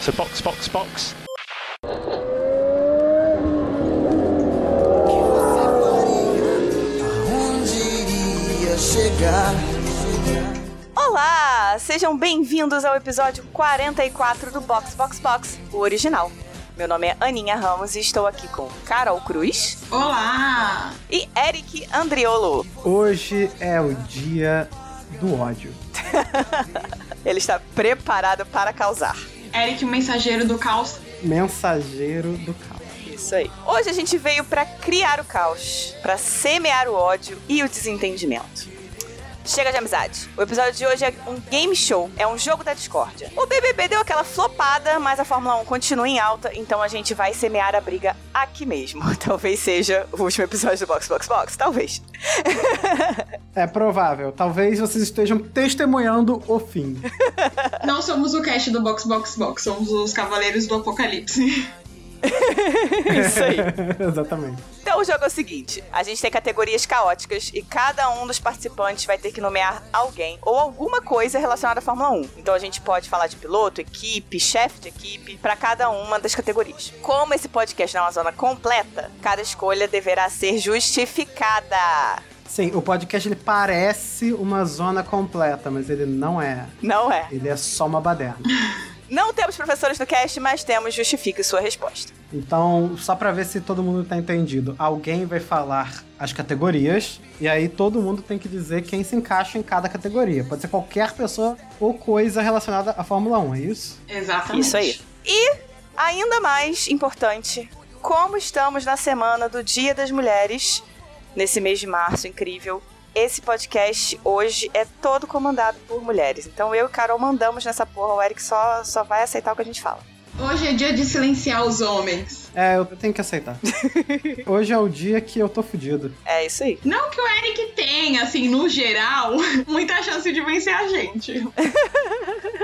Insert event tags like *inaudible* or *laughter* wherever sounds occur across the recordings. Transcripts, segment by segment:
So box, box, box. Olá, sejam bem-vindos ao episódio 44 do Box Box Box, o original. Meu nome é Aninha Ramos e estou aqui com Carol Cruz Olá! e Eric Andriolo. Hoje é o dia do ódio. *laughs* Ele está preparado para causar. Eric, o mensageiro do caos. Mensageiro do caos. Isso aí. Hoje a gente veio para criar o caos, para semear o ódio e o desentendimento. Chega de amizade. O episódio de hoje é um game show, é um jogo da discórdia. O BBB deu aquela flopada, mas a Fórmula 1 continua em alta, então a gente vai semear a briga aqui mesmo. *laughs* Talvez seja o último episódio do Box Box Box, talvez. *laughs* É provável. Talvez vocês estejam testemunhando o fim. Não somos o cast do Box Box Box, somos os Cavaleiros do Apocalipse. *laughs* Isso aí. *laughs* Exatamente. Então o jogo é o seguinte: a gente tem categorias caóticas e cada um dos participantes vai ter que nomear alguém ou alguma coisa relacionada à Fórmula 1. Então a gente pode falar de piloto, equipe, chefe de equipe, para cada uma das categorias. Como esse podcast não é uma zona completa, cada escolha deverá ser justificada. Sim, o podcast ele parece uma zona completa, mas ele não é. Não é? Ele é só uma baderna. *laughs* Não temos professores no cast, mas temos justifique sua resposta. Então, só pra ver se todo mundo tá entendido, alguém vai falar as categorias e aí todo mundo tem que dizer quem se encaixa em cada categoria. Pode ser qualquer pessoa ou coisa relacionada à Fórmula 1, é isso? Exatamente. Isso aí. E, ainda mais importante, como estamos na semana do Dia das Mulheres, nesse mês de março incrível, esse podcast hoje é todo comandado por mulheres. Então eu e Carol mandamos nessa porra, o Eric só, só vai aceitar o que a gente fala. Hoje é dia de silenciar os homens. É, eu tenho que aceitar. *laughs* Hoje é o dia que eu tô fudido. É isso aí. Não que o Eric tenha, assim, no geral, *laughs* muita chance de vencer a gente. *laughs*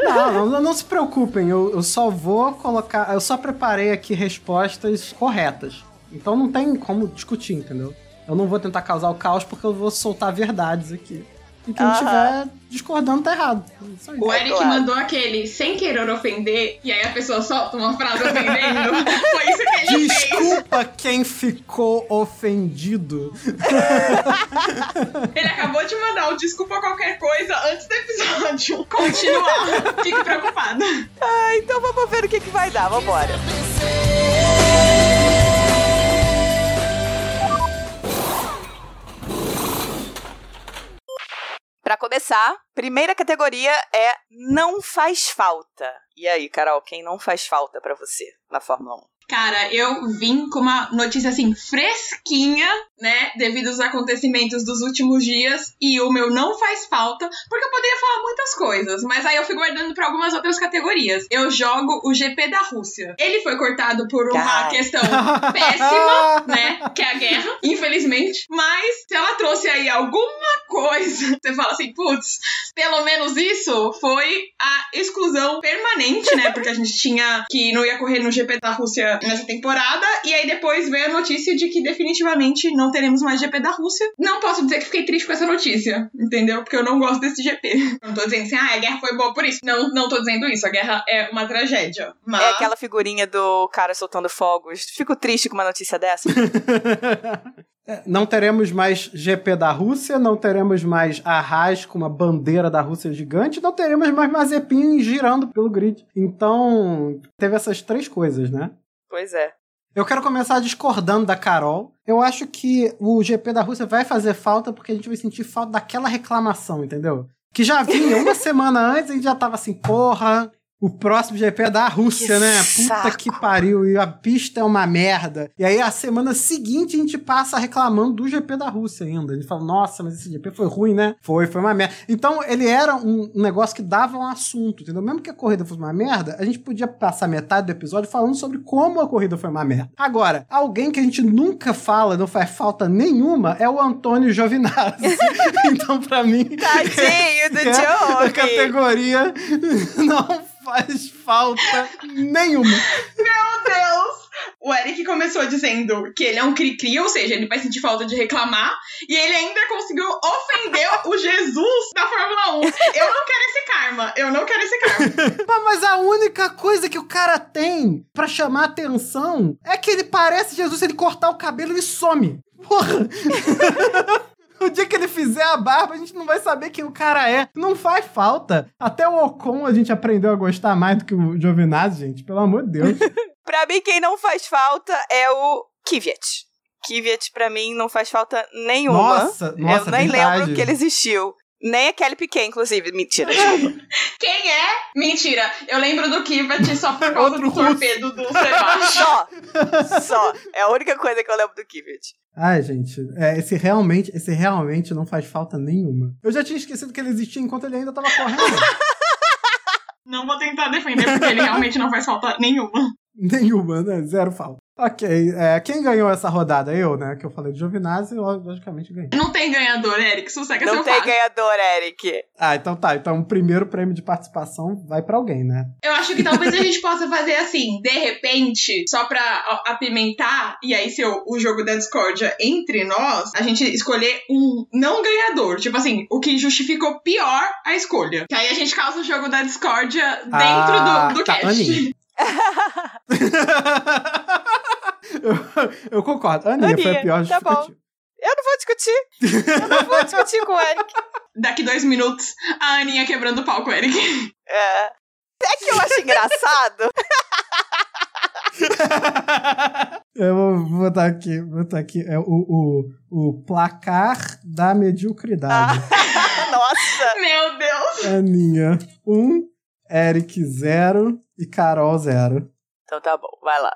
Não, não, não se preocupem, eu, eu só vou colocar. Eu só preparei aqui respostas corretas. Então não tem como discutir, entendeu? Eu não vou tentar causar o caos porque eu vou soltar verdades aqui. E quem estiver discordando tá errado. O Eric claro. mandou aquele sem querer ofender, e aí a pessoa solta uma frase ofendendo. *laughs* Foi isso que ele fez. Desculpa quem ficou ofendido. *laughs* Ele acabou de mandar o desculpa qualquer coisa antes do episódio. Continuar. Fique preocupada. Ah, então vamos ver o que, que vai dar, vambora. Pra começar, primeira categoria é não faz falta. E aí, Carol, quem não faz falta pra você na Fórmula 1? Cara, eu vim com uma notícia assim fresquinha, né, devido aos acontecimentos dos últimos dias, e o meu não faz falta, porque eu poderia falar muitas coisas, mas aí eu fui guardando pra algumas outras categorias. Eu jogo o GP da Rússia. Ele foi cortado por uma Cara. questão *laughs* péssima, né, que é a guerra, infelizmente, mas se ela trouxe aí alguma coisa, *laughs* você fala assim, putz, pelo menos isso foi a exclusão permanente, né? Porque a gente tinha que não ia correr no GP da Rússia nessa temporada, e aí depois veio a notícia de que definitivamente não teremos mais GP da Rússia. Não posso dizer que fiquei triste com essa notícia, entendeu? Porque eu não gosto desse GP. Não tô dizendo assim, ah, a guerra foi boa por isso. Não, não tô dizendo isso. A guerra é uma tragédia. Mas. É aquela figurinha do cara soltando fogos. Fico triste com uma notícia dessa. *laughs* É, Não teremos mais GP da Rússia, não teremos mais Arras com uma bandeira da Rússia gigante, não teremos mais Mazepin girando pelo grid. Então, teve essas três coisas, né? pois é. Eu quero começar discordando da Carol. Eu acho que o GP da Rússia vai fazer falta porque a gente vai sentir falta daquela reclamação, entendeu? Que já vinha uma *laughs* semana antes e a gente já tava assim, porra, O próximo GP é da Rússia, Que né? Puta saco. que pariu. E a pista é uma merda. E aí a semana seguinte a gente passa reclamando do GP da Rússia ainda. A gente fala, nossa, mas esse GP foi ruim, né? Foi, foi uma merda. Então ele era um um negócio que dava um assunto, entendeu? Mesmo que a corrida fosse uma merda, a gente podia passar metade do episódio falando sobre como a corrida foi uma merda. Agora, alguém que a gente nunca fala, não faz falta nenhuma, é o Antônio Giovinazzi. *laughs* então, pra mim. Tadinho do é Joe. A categoria *laughs* não faz falta nenhuma. Meu Deus! O Eric começou dizendo que ele é um cri-cri, ou seja, ele vai sentir falta de reclamar, e ele ainda conseguiu ofender o Jesus da Fórmula 1. Eu não quero esse karma, eu não quero esse karma. *laughs* Mas a única coisa que o cara tem pra chamar atenção é que ele parece Jesus, se ele cortar o cabelo, ele some. Porra! *laughs* O dia que ele fizer a barba, a gente não vai saber quem o cara é. Não faz falta. Até o Ocon a gente aprendeu a gostar mais do que o Giovinazzi, gente. Pelo amor de Deus. *laughs* pra mim, quem não faz falta é o Kvyat. Kvyat, pra mim, não faz falta nenhuma. Nossa, nossa, Eu nem verdade. lembro que ele existiu. Nem a Kelly Piquet, inclusive. Mentira, desculpa. *laughs* Quem é? Mentira. Eu lembro do Kivat só por causa Outro do russo. torpedo do Sebastian. Só. Só. É a única coisa que eu lembro do Kvyat. Ai, gente, é, esse realmente, esse realmente não faz falta nenhuma. Eu já tinha esquecido que ele existia enquanto ele ainda tava correndo. Não vou tentar defender, porque ele realmente não faz falta nenhuma. *laughs* nenhuma, né? Zero falta. Ok, é, quem ganhou essa rodada? Eu, né? Que eu falei de Giovinazzi, eu, logicamente ganhei. Não tem ganhador, Eric. Sossega Não seu tem ganhador, Eric. Ah, então tá. Então o primeiro prêmio de participação vai pra alguém, né? Eu acho que talvez a gente possa fazer assim, de repente, só pra apimentar, e aí ser o, o jogo da discórdia entre nós, a gente escolher um não ganhador. Tipo assim, o que justificou pior a escolha. Que aí a gente causa o jogo da discórdia dentro Ah, do, do tá, cast. *laughs* Aninha. eu, eu concordo. A Aninha, foi a Aninha, pior tá bom. Eu não vou discutir. Eu não vou discutir com o Eric. Daqui dois minutos, a Aninha quebrando o pau com o Eric. É. É que eu acho engraçado. Eu vou botar aqui, vou botar aqui. É o, o, o placar da mediocridade. *laughs* Nossa. Meu Deus! Aninha, 1, um, Eric, 0 e Carol, 0. Então tá bom, vai lá.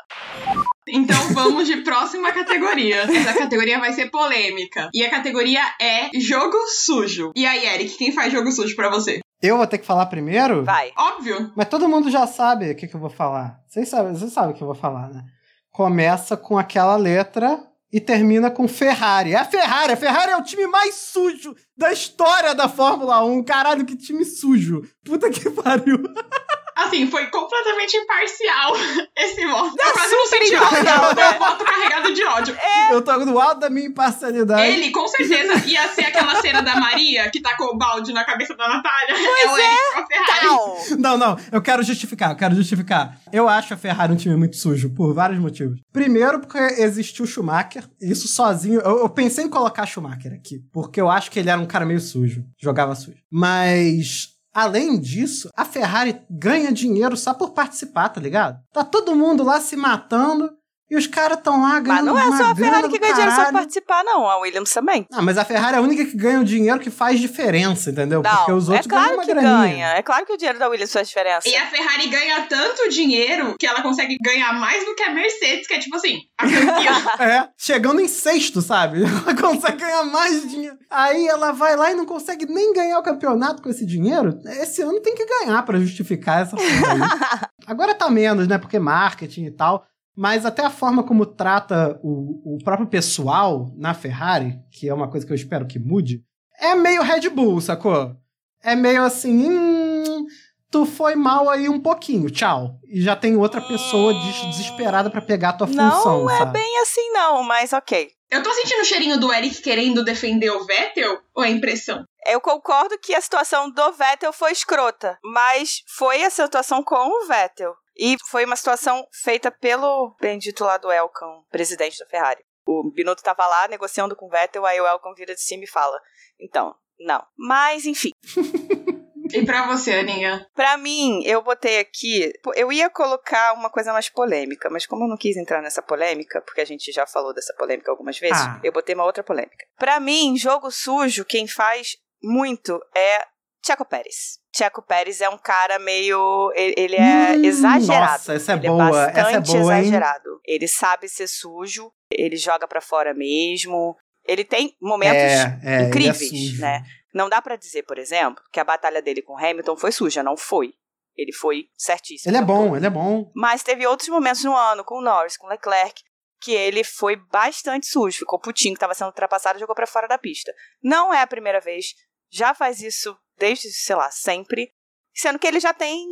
Então vamos de próxima categoria. Essa categoria vai ser polêmica. E a categoria é jogo sujo. E aí, Eric, quem faz jogo sujo pra você? Eu vou ter que falar primeiro? Vai. Óbvio. Mas todo mundo já sabe o que, que eu vou falar. Vocês sabem, vocês sabem o que eu vou falar, né? Começa com aquela letra e termina com Ferrari. É a Ferrari! A Ferrari é o time mais sujo da história da Fórmula 1. Caralho, que time sujo. Puta que pariu. *laughs* Assim, foi completamente imparcial *laughs* esse voto. Não, eu quase não senti ódio. Foi né? um voto carregado de ódio. Eu tô no alto da minha imparcialidade. Ele, com certeza, ia ser aquela cena da Maria que tacou o balde na cabeça da Natália. é o Eric com a Ferrari. Tal. Não, não, eu quero justificar, eu quero justificar. Eu acho a Ferrari um time muito sujo, por vários motivos. Primeiro, porque existiu o Schumacher, isso sozinho. Eu, eu pensei em colocar Schumacher aqui, porque eu acho que ele era um cara meio sujo, jogava sujo. Mas. Além disso, a Ferrari ganha dinheiro só por participar, tá ligado? Tá todo mundo lá se matando e os caras tão lá Mas ganhando não é uma só a Ferrari que ganha dinheiro só participar, não. A Williams também. Ah, mas a Ferrari é a única que ganha o dinheiro que faz diferença, entendeu? Não, Porque os é outros ganham claro uma que graninha. ganha. É claro que o dinheiro da Williams faz diferença. E a Ferrari ganha tanto dinheiro que ela consegue ganhar mais do que a Mercedes, que é tipo assim, a campeã. *laughs* É, chegando em sexto, sabe? *laughs* Ela consegue ganhar mais dinheiro. Aí ela vai lá e não consegue nem ganhar o campeonato com esse dinheiro. Esse ano tem que ganhar pra justificar essa aí. *laughs* Agora tá menos, né? Porque marketing e tal. Mas até a forma como trata o, o próprio pessoal na Ferrari, que é uma coisa que eu espero que mude, é meio Red Bull, sacou? É meio assim, hum, tu foi mal aí um pouquinho, tchau. E já tem outra pessoa des- desesperada pra pegar a tua Não função, é sabe? bem assim, não, mas ok. Eu tô sentindo o cheirinho do Eric querendo defender o Vettel ou é impressão? Eu concordo que a situação do Vettel foi escrota, mas foi a situação com o Vettel. E foi uma situação feita pelo bendito lá do Elkan, presidente da Ferrari. O Binotto tava lá negociando com o Vettel, aí o Elkan vira de cima e fala: Então, não. Mas, enfim. *laughs* E pra você, Aninha? Pra mim, eu botei aqui. Eu ia colocar uma coisa mais polêmica, mas como eu não quis entrar nessa polêmica, porque a gente já falou dessa polêmica algumas vezes, Ah. eu botei uma outra polêmica. Pra mim, jogo sujo, quem faz muito é Checo Pérez. Checo Pérez é um cara meio. Ele, é Hum, exagerado. Nossa, essa é ele boa. é essa é bastante boa, hein? exagerado. Ele sabe ser sujo, ele joga pra fora mesmo. Ele tem momentos É, é, é incríveis, né? Não dá pra dizer, por exemplo, que a batalha dele com Hamilton foi suja, não foi. Ele foi certíssimo. Ele é bom, todo. ele é bom. Mas teve outros momentos no ano, com o Norris, com o Leclerc, que ele foi bastante sujo, ficou putinho, que tava sendo ultrapassado e jogou pra fora da pista. Não é a primeira vez, já faz isso desde, sei lá, sempre, sendo que ele já tem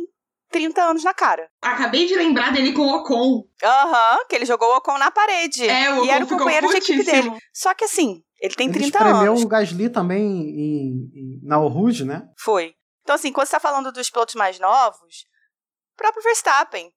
30 anos na cara. Acabei de lembrar dele com o Ocon. Aham, que ele jogou o Ocon na parede. É, o e era o Ocon ficou companheiro de equipe dele. Só que assim, ele tem Ele 30 espremeu anos. o Gasly também em, em, na Rouge, né? Foi. Então, assim, quando você tá falando dos pilotos mais novos, o próprio Verstappen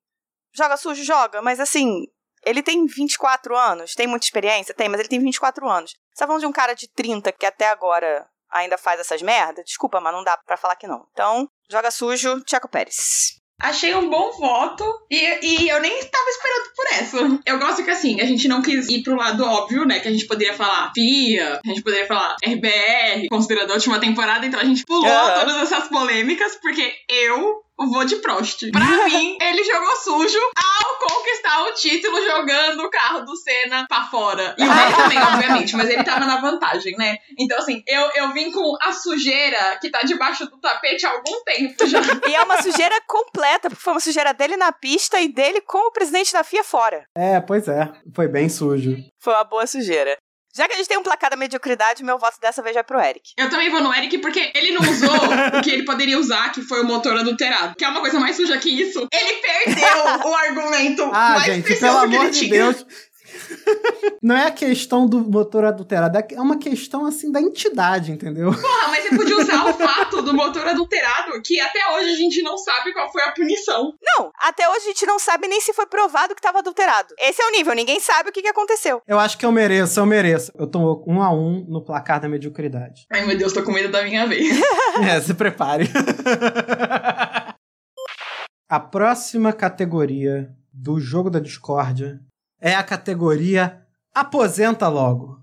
joga sujo, joga, mas assim, ele tem 24 anos, tem muita experiência? Tem, mas ele tem 24 anos. Você tá falando de um cara de 30 que até agora ainda faz essas merdas? Desculpa, mas não dá pra falar que não. Então, joga sujo, Tcheco Pérez. Achei um bom voto e, e eu nem estava esperando por essa. Eu gosto que assim, a gente não quis ir pro lado óbvio, né? Que a gente poderia falar FIA, a gente poderia falar RBR, considerando a última temporada, então a gente pulou Aham. todas essas polêmicas, porque eu vou de Prost. Pra *laughs* mim, ele jogou sujo ao conquistar o título jogando o carro do Senna pra fora. E o dele *laughs* também, obviamente, mas ele tava na vantagem, né? Então, assim, eu, eu vim com a sujeira que tá debaixo do tapete há algum tempo já. *laughs* E é uma sujeira completa, porque foi uma sujeira dele na pista e dele com o presidente da FIA fora. É, pois é. Foi bem sujo. Foi uma boa sujeira. Já que a gente tem um placar da mediocridade, meu voto dessa vez vai pro Eric. Eu também vou no Eric porque ele não usou o que ele poderia usar, que foi o motor adulterado. Que é uma coisa mais suja que isso. Ele perdeu o argumento Ah, mais gente, precioso pelo que amor ele de tinha. Deus. *laughs* Não é a questão do motor adulterado, é uma questão assim da entidade, entendeu? Porra, mas você podia usar o fato do motor adulterado, que até hoje a gente não sabe qual foi a punição. Não, até hoje a gente não sabe nem se foi provado que estava adulterado. Esse é o nível, ninguém sabe o que, que aconteceu. Eu acho que eu mereço, eu mereço. Eu tô um a um no placar da mediocridade. Ai, meu Deus, tô com medo da minha vez. *laughs* É, se prepare. *laughs* A próxima categoria do jogo da discórdia é a categoria Aposenta Logo.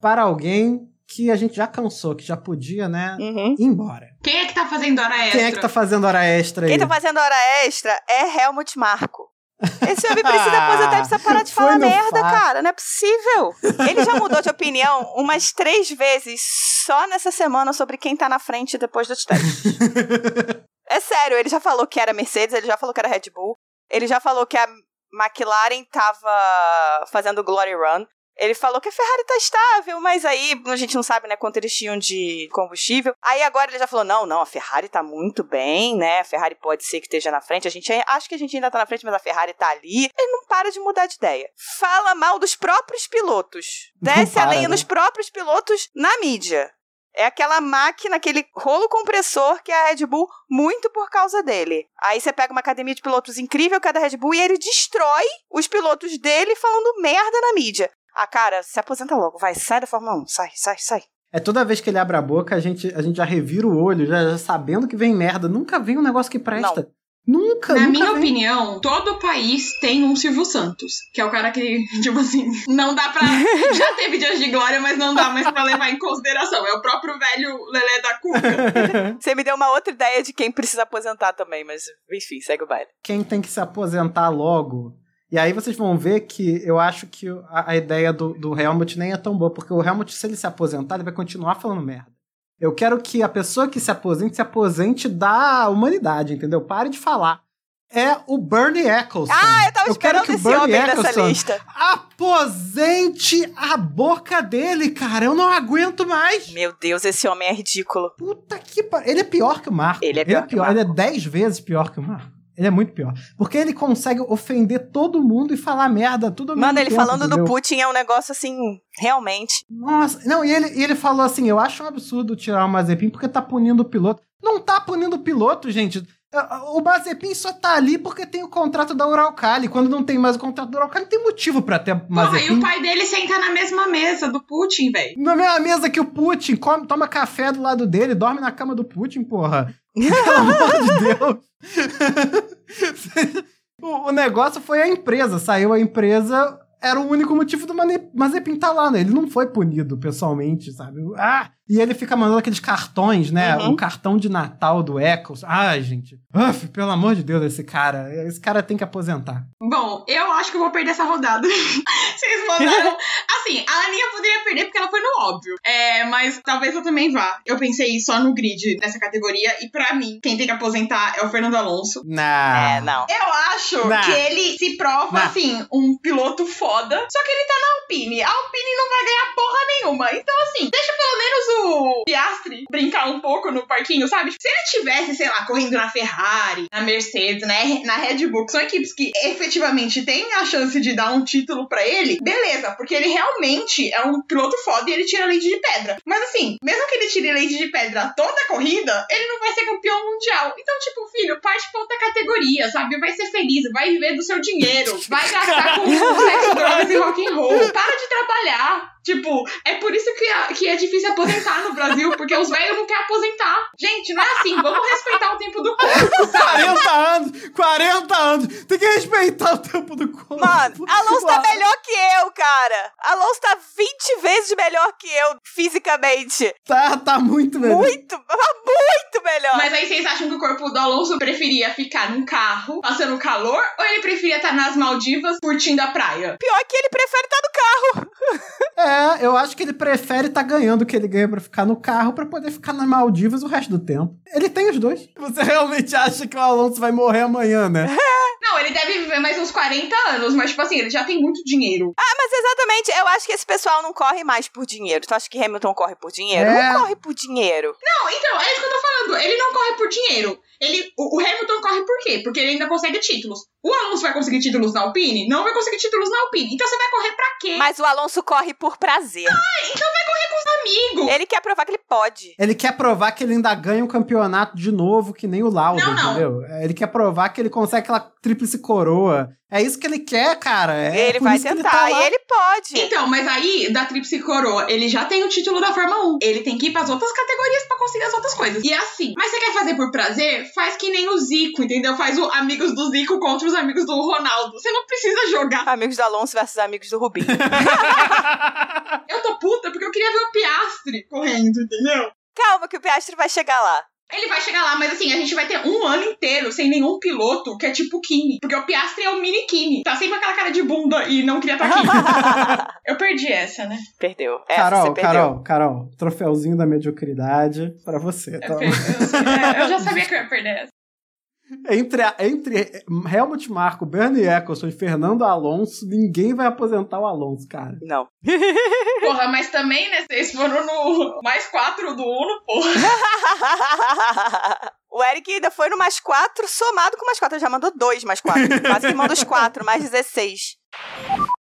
Para alguém que a gente já cansou, que já podia, né, Uhum. ir embora. Quem é que tá fazendo hora extra? Quem é que tá fazendo hora extra aí? Quem tá fazendo hora extra é Helmut Marko. Esse homem precisa *laughs* aposentar, ele precisa parar de falar merda, fato. cara. Não é possível. Ele já mudou de opinião umas três vezes só nessa semana sobre quem tá na frente depois dos testes. *laughs* É sério, ele já falou que era Mercedes, ele já falou que era Red Bull, ele já falou que a McLaren tava fazendo Glory Run. Ele falou que a Ferrari tá estável, mas aí a gente não sabe, né, quanto eles tinham de combustível. Aí agora ele já falou: não, não, a Ferrari tá muito bem, né? A Ferrari pode ser que esteja na frente. A gente acho que a gente ainda tá na frente, mas a Ferrari tá ali. Ele não para de mudar de ideia. Fala mal dos próprios pilotos. Desce a para, lenha né? nos próprios pilotos na mídia. É aquela máquina, aquele rolo compressor que é a Red Bull, muito por causa dele. Aí você pega uma academia de pilotos incrível, que é da Red Bull, e ele destrói os pilotos dele falando merda na mídia. Ah, cara, se aposenta logo, vai, sai da Fórmula 1, sai, sai, sai. É toda vez que ele abre a boca, a gente, a gente já revira o olho, já, já sabendo que vem merda. Nunca vem um negócio que presta. Nunca, Na nunca minha vem. opinião, todo país tem um Silvio Santos, que é o cara que, *laughs* tipo assim, não dá pra. *laughs* Já teve dias de glória, mas não dá mais pra levar em consideração. É o próprio velho Lelé da Cuca. *laughs* Você me deu uma outra ideia de quem precisa aposentar também, mas enfim, segue o baile. Quem tem que se aposentar logo. E aí vocês vão ver que eu acho que a, a ideia do, do Helmut nem é tão boa, porque o Helmut, se ele se aposentar, ele vai continuar falando merda. Eu quero que a pessoa que se aposente se aposente da humanidade, entendeu? Pare de falar. É o Bernie Eccleston. Ah, eu tava Eu quero esperando que o esse Bernie homem nessa Eccleston lista. Aposente a boca dele, cara. Eu não aguento mais. Meu Deus, esse homem é ridículo. Puta que pariu. Ele é pior que o Marco. Ele é pior que o Ele é dez vezes pior que o Marco. Ele é muito pior. Porque ele consegue ofender todo mundo e falar merda tudo Mano, mesmo ele tempo, falando entendeu? do Putin é um negócio assim, realmente. Nossa, não, e ele, e ele falou assim: eu acho um absurdo tirar o Mazepin porque tá punindo o piloto. Não tá punindo o piloto, gente. O Mazepin só tá ali porque tem o contrato da Uralcali. Quando não tem mais o contrato da Uralcali, tem motivo pra ter Porra, e Mazepin. o pai dele senta na mesma mesa do Putin, velho. Na mesma mesa que o Putin, come, toma café do lado dele, dorme na cama do Putin, porra. Pelo amor de Deus. *laughs* o, o negócio foi a empresa. Saiu a empresa, era o único motivo do Mazepin tá lá, né? Ele não foi punido pessoalmente, sabe? Ah! E ele fica mandando aqueles cartões, né? Uhum. O cartão de Natal do Eccles. Ai, gente. Uf, pelo amor de Deus, esse cara. Esse cara tem que aposentar. Bom, eu acho que eu vou perder essa rodada. *laughs* Vocês mandaram. *laughs* Assim, a Aninha poderia perder porque ela foi no óbvio. É, mas talvez eu também vá. Eu pensei só no grid nessa categoria. E pra mim, quem tem que aposentar é o Fernando Alonso. Nah. É, não. Eu acho Nah. que ele se prova, Nah. assim, um piloto foda, só que ele tá na Alpine. A Alpine não vai ganhar porra nenhuma. Então, assim, deixa pelo menos o Piastri brincar um pouco no parquinho, sabe? Se ele tivesse, sei lá, correndo na Ferrari, na Mercedes, né, na Red Bull, que são equipes que efetivamente têm a chance de dar um título pra ele, beleza, porque ele realmente é um piloto foda e ele tira leite de pedra. Mas assim, mesmo que ele tire leite de pedra toda a corrida, ele não vai ser campeão mundial. Então, tipo, filho, parte pra outra categoria, sabe? Vai ser feliz, vai viver do seu dinheiro, vai gastar com *laughs* sexo, drogas e rock and roll. Para de trabalhar. Tipo, é por isso que é, que é difícil aposentar no Brasil, porque os velhos não querem aposentar. Gente, não é assim. Vamos respeitar o tempo do corpo, sabe? 40 anos! 40 anos! Tem que respeitar o tempo do corpo. Mano, Alonso tá melhor que eu, cara. Alonso tá 20 vezes melhor que eu, fisicamente. Tá, tá muito melhor. Muito, muito melhor. Mas aí vocês acham que o corpo do Alonso preferia ficar num carro, passando calor, ou ele preferia estar nas Maldivas, curtindo a praia? Pior que ele prefere estar no carro. É, eu acho que ele prefere estar ganhando o que ele ganha pra ficar no carro pra poder ficar nas Maldivas o resto do tempo. Ele tem os dois. Você realmente acha que o Alonso vai morrer amanhã, né? *laughs* Não, ele deve viver mais uns 40 anos, mas tipo assim, ele já tem muito dinheiro. Ah, mas exatamente, eu acho que esse pessoal não corre mais por dinheiro. Tu acha que Hamilton corre por dinheiro? É. Não corre por dinheiro. Não, então, é isso que eu tô falando. Ele não corre por dinheiro. Ele, o, o Hamilton corre por quê? Porque ele ainda consegue títulos. O Alonso vai conseguir títulos na Alpine? Não vai conseguir títulos na Alpine. Então você vai correr pra quê? Mas o Alonso corre por prazer. Então vai correr com os amigos. Ele quer provar que ele pode. Ele quer provar que ele ainda ganha um campeonato de novo, que nem o Lauda, Não, não. entendeu? Ele quer provar que ele consegue aquela tríplice coroa. É isso que ele quer, cara. É ele vai tentar tá lá. e ele pode. Então, mas aí, da Tríplice Coroa, ele já tem o título da Fórmula 1. Ele tem que ir pras outras categorias pra conseguir as outras coisas. E é assim. Mas você quer fazer por prazer? Faz que nem o Zico, entendeu? Faz o amigos do Zico contra os amigos do Ronaldo. Você não precisa jogar. Amigos do Alonso versus amigos do Rubinho. *laughs* Eu tô puta porque eu queria ver o Piastre correndo, entendeu? Calma que o Piastri vai chegar lá. Ele vai chegar lá, mas assim, a gente vai ter um ano inteiro sem nenhum piloto que é tipo Kimi. Porque o Piastre é o mini Kimi. Tá sempre com aquela cara de bunda e não queria estar aqui. *laughs* eu perdi essa, né? Perdeu. Essa Carol, você perdeu. Carol, Carol, troféuzinho da mediocridade pra você. Eu, Tá? perdi, eu, sei, é, eu já sabia que eu ia perder essa. Entre, a- entre Helmut Marko, Bernie Eccleston e Fernando Alonso, ninguém vai aposentar o Alonso, cara. Não. *laughs* Porra, mas também, né? Vocês foram no mais quatro do Uno, porra. *laughs* o Eric ainda foi no mais quatro, somado com mais quatro. Ele já mandou dois mais quatro. Quase que manda os quatro, mais 16.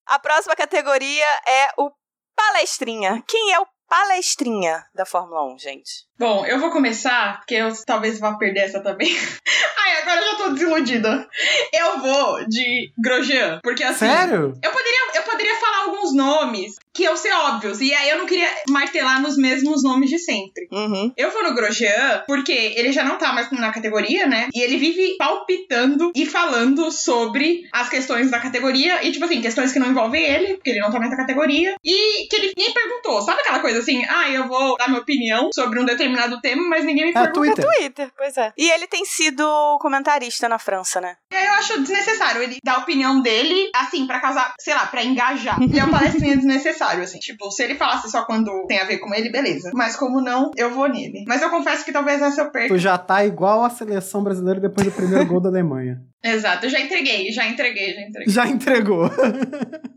A próxima categoria é o palestrinha. Quem é o palestrinha da Fórmula 1, gente? Bom, eu vou começar, porque eu talvez vá perder essa também. *laughs* Ai, agora eu já tô desiludida. Eu vou de Grosjean, porque assim. Sério? Eu poderia, eu poderia falar alguns nomes que iam ser óbvios, e aí eu não queria martelar nos mesmos nomes de sempre. Uhum. Eu vou no Grosjean porque ele já não tá mais na categoria, né? E ele vive palpitando e falando sobre as questões da categoria. E, tipo assim, questões que não envolvem ele, porque ele não tá mais na categoria. E que ele nem perguntou. Sabe aquela coisa assim? Ah, eu vou dar minha opinião sobre um determinado tema, mas ninguém me É perguntou. Twitter. Twitter, pois é. E ele tem sido comentarista na França, né? Aí eu acho desnecessário ele dar a opinião dele, assim, pra causar, sei lá, pra engajar. Ele é um palestrinha *laughs* desnecessário, assim. Tipo, se ele falasse só quando tem a ver com ele, beleza. Mas como não, eu vou nele. Mas eu confesso que talvez essa eu perca. Tu já tá igual a seleção brasileira depois do primeiro gol da Alemanha. *laughs* Exato, eu já entreguei, já entreguei, já entreguei. Já entregou. *laughs*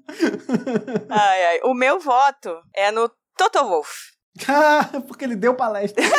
Ai, ai. O meu voto é no Toto Wolff. Ah, *laughs* Porque ele deu palestra. *laughs*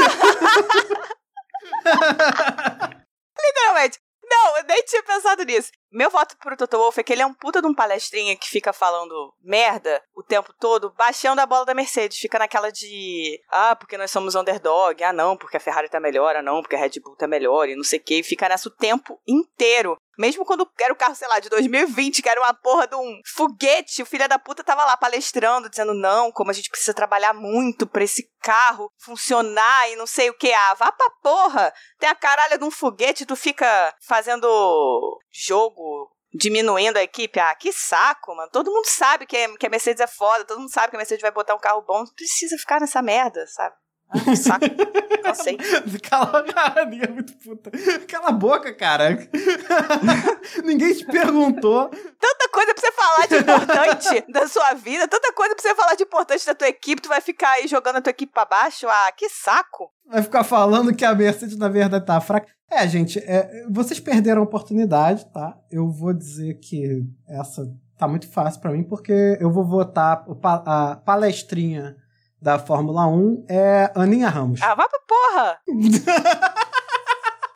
Literalmente. Não, eu nem tinha pensado nisso. Meu voto pro Toto Wolff é que ele é um puta de um palestrinha que fica falando merda o tempo todo, baixando a bola da Mercedes. Fica naquela de, ah, porque nós somos underdog, ah não, porque a Ferrari tá melhor, ah não, porque a Red Bull tá melhor e não sei o que. E fica nessa o tempo inteiro. Mesmo quando era o carro, sei lá, de 2020, que era uma porra de um foguete, o filho da puta tava lá palestrando, dizendo não, como a gente precisa trabalhar muito pra esse carro funcionar e não sei o que. Ah, vá pra porra! Tem a caralha de um foguete, tu fica fazendo jogo diminuindo a equipe. Ah, que saco, mano. Todo mundo sabe que, que a Mercedes é foda, todo mundo sabe que a Mercedes vai botar um carro bom. Não precisa ficar nessa merda, sabe? Ah, que saco. Cansei. *laughs* Cala, cara, é muito puta. Cala a boca, cara. *laughs* Ninguém te perguntou. Tanta coisa pra você falar de importante *laughs* da sua vida, tanta coisa pra você falar de importante da tua equipe, tu vai ficar aí jogando a tua equipe pra baixo? Ah, que saco. Vai ficar falando que a Mercedes, na verdade, tá fraca. É, gente, é, vocês perderam a oportunidade, tá? Eu vou dizer que essa tá muito fácil pra mim, porque eu vou votar a palestrinha da Fórmula 1 é Aninha Ramos. Ah, vai pra porra! *laughs*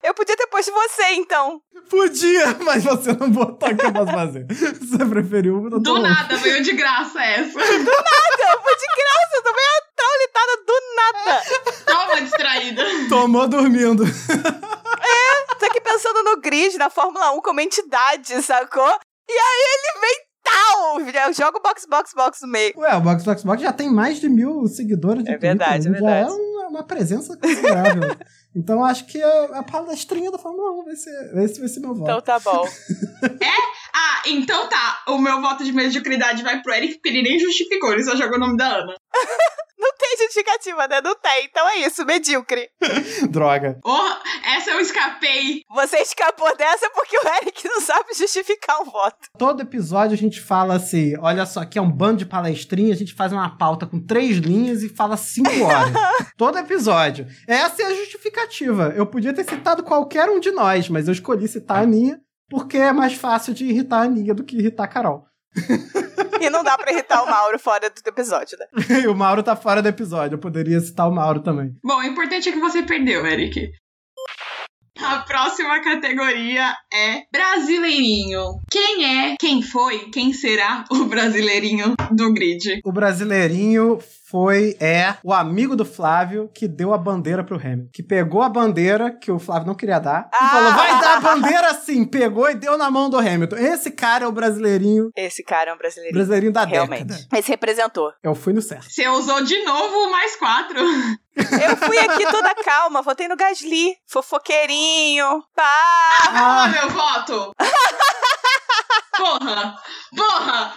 Eu podia ter posto você, então. Podia, mas você não botou o que eu posso fazer. *laughs* Você preferiu. Do louco. nada, veio de graça essa. Do nada, foi de graça. Eu tomei a traulitada do nada. Toma distraída. Tomou dormindo. É, tô aqui pensando no grid, na Fórmula 1 como entidade, sacou? E aí ele vem tal! Joga o Box Box Box no meio. Ué, o Box Box Box já tem mais de mil seguidores de É verdade, é verdade. Já é uma, uma presença considerável. *laughs* então acho que a, a palestrinha da Fórmula 1 vai ser, esse vai ser meu voto. Então tá bom. *laughs* Ah, então tá. O meu voto de mediocridade vai pro Eric, porque ele nem justificou, ele só jogou o nome da Ana. *laughs* Não tem justificativa, né? Não tem. Então é isso, medíocre. *laughs* Droga. Oh, essa eu escapei. Você escapou dessa porque o Eric não sabe justificar um voto. Todo episódio a gente fala assim: olha só, aqui é um bando de palestrinha, a gente faz uma pauta com três linhas e fala cinco horas. Todo episódio. Essa é a justificativa. Eu podia ter citado qualquer um de nós, mas eu escolhi citar a Aninha porque é mais fácil de irritar a Aninha do que irritar a Carol. E não dá pra irritar o Mauro fora do episódio, né? e *laughs* o Mauro tá fora do episódio, eu poderia citar o Mauro também. Bom, o importante é que você perdeu, Eric. A próxima categoria é Brasileirinho. Quem é, quem foi, quem será o brasileirinho do grid? O brasileirinho foi, é, o amigo do Flávio que deu a bandeira pro Hamilton. Que pegou a bandeira que o Flávio não queria dar e Ah! falou, vai dar a bandeira sim. Pegou e deu na mão do Hamilton. Esse cara é o brasileirinho, Esse cara é um brasileiro. brasileirinho da Realmente. década. Esse representou. Eu fui no certo. Você usou de novo o mais quatro. *laughs* Eu fui aqui toda calma, votei no Gasly. Fofoqueirinho. Pá! Ah, Ah. meu voto! *laughs* Porra! Porra!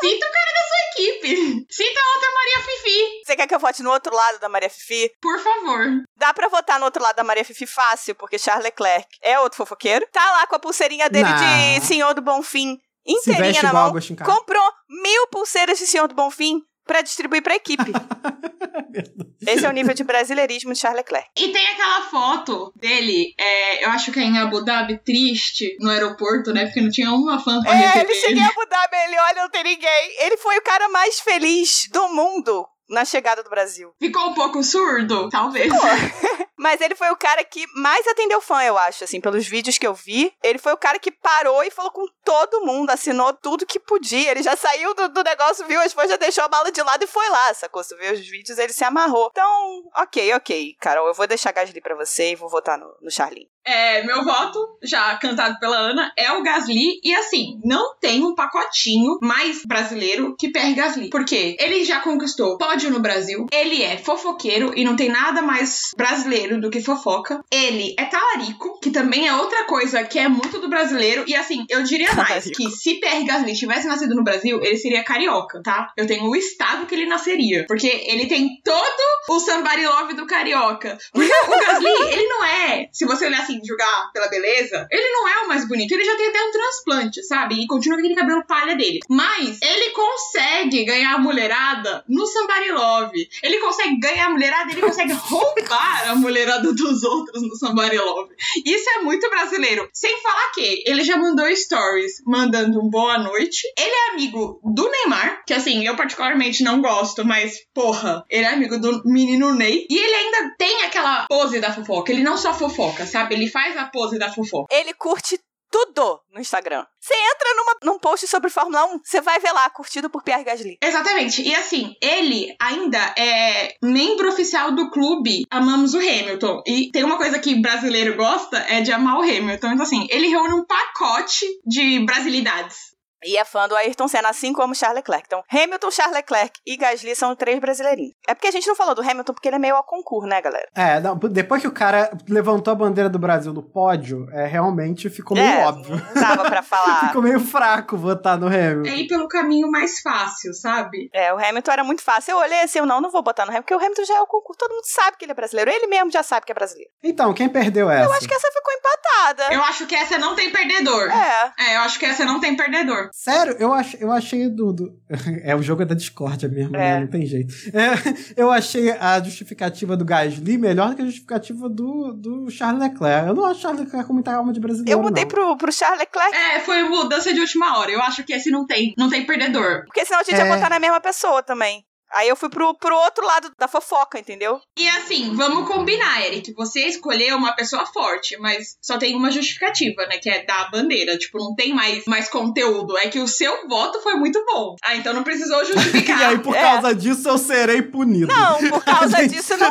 Cita o cara da sua equipe! Cita a outra Maria Fifi! Você quer que eu vote no outro lado da Maria Fifi? Por favor. Dá pra votar no outro lado da Maria Fifi fácil, porque Charles Leclerc é outro fofoqueiro. Tá lá com a pulseirinha dele Não. de Senhor do Bonfim inteirinha na mão. Comprou mil pulseiras de Senhor do Bonfim pra distribuir pra equipe. *laughs* Esse é o nível de brasileirismo de Charles Leclerc. E tem aquela foto dele, é, eu acho que é em Abu Dhabi, triste, no aeroporto, né? Porque não tinha uma fã pra É, receber ele chega em Abu Dhabi, ele olha, não tem ninguém. Ele foi o cara mais feliz do mundo na chegada do Brasil. Ficou um pouco surdo? Talvez. *laughs* Mas ele foi o cara que mais atendeu fã, eu acho, assim, pelos vídeos que eu vi. Ele foi o cara que parou e falou com todo mundo, assinou tudo que podia. Ele já saiu do, do negócio, viu as fãs, já deixou a bala de lado e foi lá, sacou? Você viu os vídeos, ele se amarrou. Então, ok, ok, Carol, eu vou deixar Gasly pra você e vou votar no, no Charlin. É, meu voto, já cantado pela Ana, é o Gasly. E assim, não tem um pacotinho mais brasileiro que Pierre Gasly. Porque ele já conquistou pódio no Brasil, ele é fofoqueiro e não tem nada mais brasileiro do que fofoca. Ele é talarico, que também é outra coisa que é muito do brasileiro. E assim, eu diria mais Talarico. que se Pierre Gasly tivesse nascido no Brasil, ele seria carioca, tá? Eu tenho o estado que ele nasceria. Porque ele tem todo o somebody love do carioca. Porque o Gasly, *laughs* ele não é, se você olhar assim, julgar pela beleza, ele não é o mais bonito. Ele já tem até um transplante, sabe? E continua com aquele cabelo palha dele. Mas ele consegue ganhar a mulherada no somebody love. Ele consegue ganhar a mulherada, ele consegue *laughs* roubar a mulherada dos outros no somebody love. Isso é muito brasileiro. Sem falar que ele já mandou stories mandando um boa noite. Ele é amigo do Neymar, que assim, eu particularmente não gosto, mas porra, ele é amigo do menino Ney. E ele ainda tem aquela pose da fofoca. Ele não só fofoca, sabe? Ele faz a pose da fofoca. Ele curte tudo no Instagram. Você entra numa, num post sobre Fórmula 1, você vai ver lá, curtido por Pierre Gasly. Exatamente. E assim, ele ainda é membro oficial do clube Amamos o Hamilton. E tem uma coisa que brasileiro gosta, é de amar o Hamilton. Então assim, ele reúne um pacote de brasilidades. E é fã do Ayrton Senna, assim como Charles Leclerc. Então, Hamilton, Charles Leclerc e Gasly são três brasileirinhos. É porque a gente não falou do Hamilton, porque ele é meio ao concurso, né, galera? É, não, depois que o cara levantou a bandeira do Brasil do pódio, é, realmente ficou meio é, óbvio. Não dava pra *laughs* falar. Ficou meio fraco votar no Hamilton. É ir pelo caminho mais fácil, sabe? É, o Hamilton era muito fácil. Eu olhei assim, eu não, não vou botar no Hamilton, porque o Hamilton já é o concurso. Todo mundo sabe que ele é brasileiro. Ele mesmo já sabe que é brasileiro. Então, quem perdeu essa? Eu acho que essa ficou empatada. Eu acho que essa não tem perdedor. É. É, eu acho que essa não tem perdedor. Sério, eu, ach, eu achei do, do- *laughs* É, o jogo é da discórdia mesmo, né? É. Não tem jeito. É, eu achei a justificativa do Gasly melhor do que a justificativa do, do Charles Leclerc. Eu não acho Charles Leclerc com muita alma de brasileiro, Eu mudei não. pro, pro Charles Leclerc, É, foi mudança de última hora. Eu acho que esse não tem, não tem perdedor. porque senão a gente ia É. votar na mesma pessoa também. Aí eu fui pro, pro outro lado da fofoca, entendeu? E assim, vamos combinar, Eric. Você escolheu uma pessoa forte, mas só tem uma justificativa, né? Que é dar a bandeira. Tipo, não tem mais, mais conteúdo. É que o seu voto foi muito bom. Ah, então não precisou justificar. *laughs* E aí, por É. causa disso, eu serei punido. Não, por causa Gente. *laughs* disso não,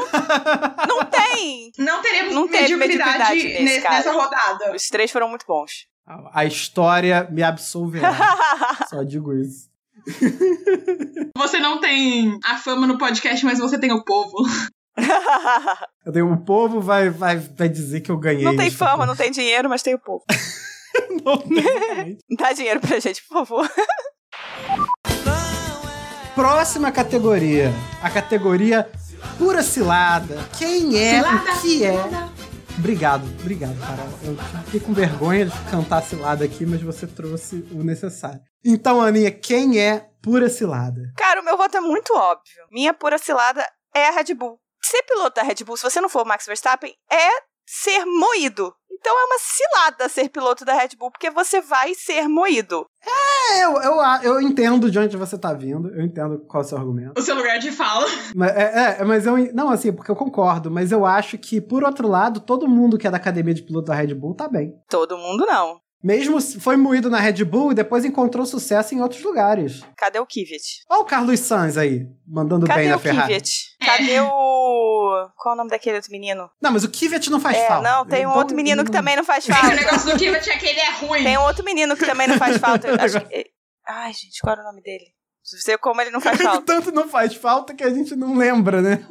não tem. Não teremos Não mediocridade, mediocridade nesse nessa rodada. Os três foram muito bons. A história me absolverá. *laughs* Só digo isso. *laughs* Você não tem a fama no podcast, mas você tem o povo. *laughs* Eu tenho, o povo vai, vai, vai dizer que eu ganhei. não tem fama, porra. não tem dinheiro, mas tem o povo. *laughs* Não tem. Dá dinheiro pra gente, por favor. Próxima categoria. A categoria pura cilada. Quem é, Cilada, o que é. cilada. Obrigado, obrigado, Carol. Eu fiquei com vergonha de cantar cilada aqui, mas você trouxe o necessário. Então, Aninha, quem é pura cilada? Cara, o meu voto é muito óbvio. Minha pura cilada é a Red Bull. Ser piloto da Red Bull, se você não for o Max Verstappen, é ser moído. Então é uma cilada ser piloto da Red Bull, porque você vai ser moído. É, eu, eu, eu entendo de onde você tá vindo, eu entendo qual é o seu argumento. O seu lugar de fala. Mas, é, é, mas eu. Não, assim, porque eu concordo, mas eu acho que, por outro lado, todo mundo que é da academia de piloto da Red Bull tá bem. Todo mundo não. Mesmo foi moído na Red Bull e depois encontrou sucesso em outros lugares. Cadê o Kvyat? Olha o Carlos Sainz aí, mandando bem Cadê na o Ferrari. Kvyat? Cadê o... Qual é o nome daquele outro menino? Não, mas o Kvyat não faz É, falta. não, tem um outro não- menino que também não faz que o falta. negócio do Kivet é que ele é ruim. Tem um outro menino que também não faz *laughs* falta. Acho que- Ai, gente, qual era o nome dele? Não sei como ele não faz *laughs* falta. Tanto não faz falta que a gente não lembra, né?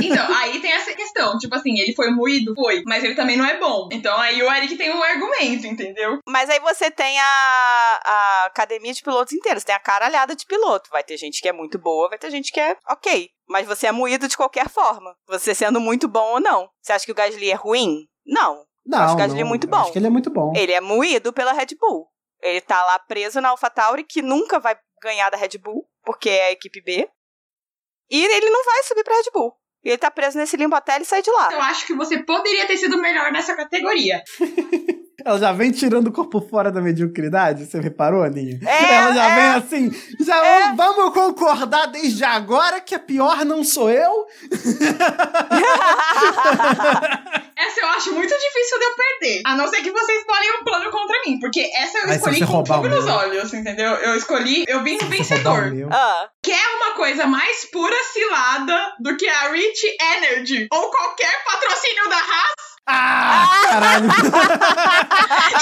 Então, aí tem essa questão. Tipo assim, ele foi moído? Foi. Mas ele também não é bom. Então aí o Eric tem um argumento, entendeu? Mas aí você tem a, a academia de pilotos inteira. Você tem a caralhada de piloto. Vai ter gente que é muito boa, vai ter gente que é ok. Mas você é moído de qualquer forma. Você sendo muito bom ou não. Você acha que o Gasly é ruim? Não. Não, acho que o Gasly não, é muito eu bom. Acho que ele é muito bom. Ele é moído pela Red Bull. Ele tá lá preso na AlphaTauri, que nunca vai ganhar da Red Bull, porque é a equipe B. E ele não vai subir pra Red Bull. E ele tá preso nesse limbo até ele sair de lá. Eu acho que você poderia ter sido melhor nessa categoria. *laughs* Ela já vem tirando o corpo fora da mediocridade, você reparou, Aninha? É, *laughs* Ela já é. vem assim, já É. vamos concordar desde agora que a pior não sou eu? *laughs* Essa eu acho muito difícil de eu perder. A não ser que vocês escolhem um plano contra mim. Porque essa eu Aí, escolhi com fogo nos olhos, entendeu? Eu escolhi, eu vim vencedor. ah, Quer uma coisa mais pura cilada do que a Rich Energy ou qualquer patrocínio da Haas? Ah, caralho. *laughs*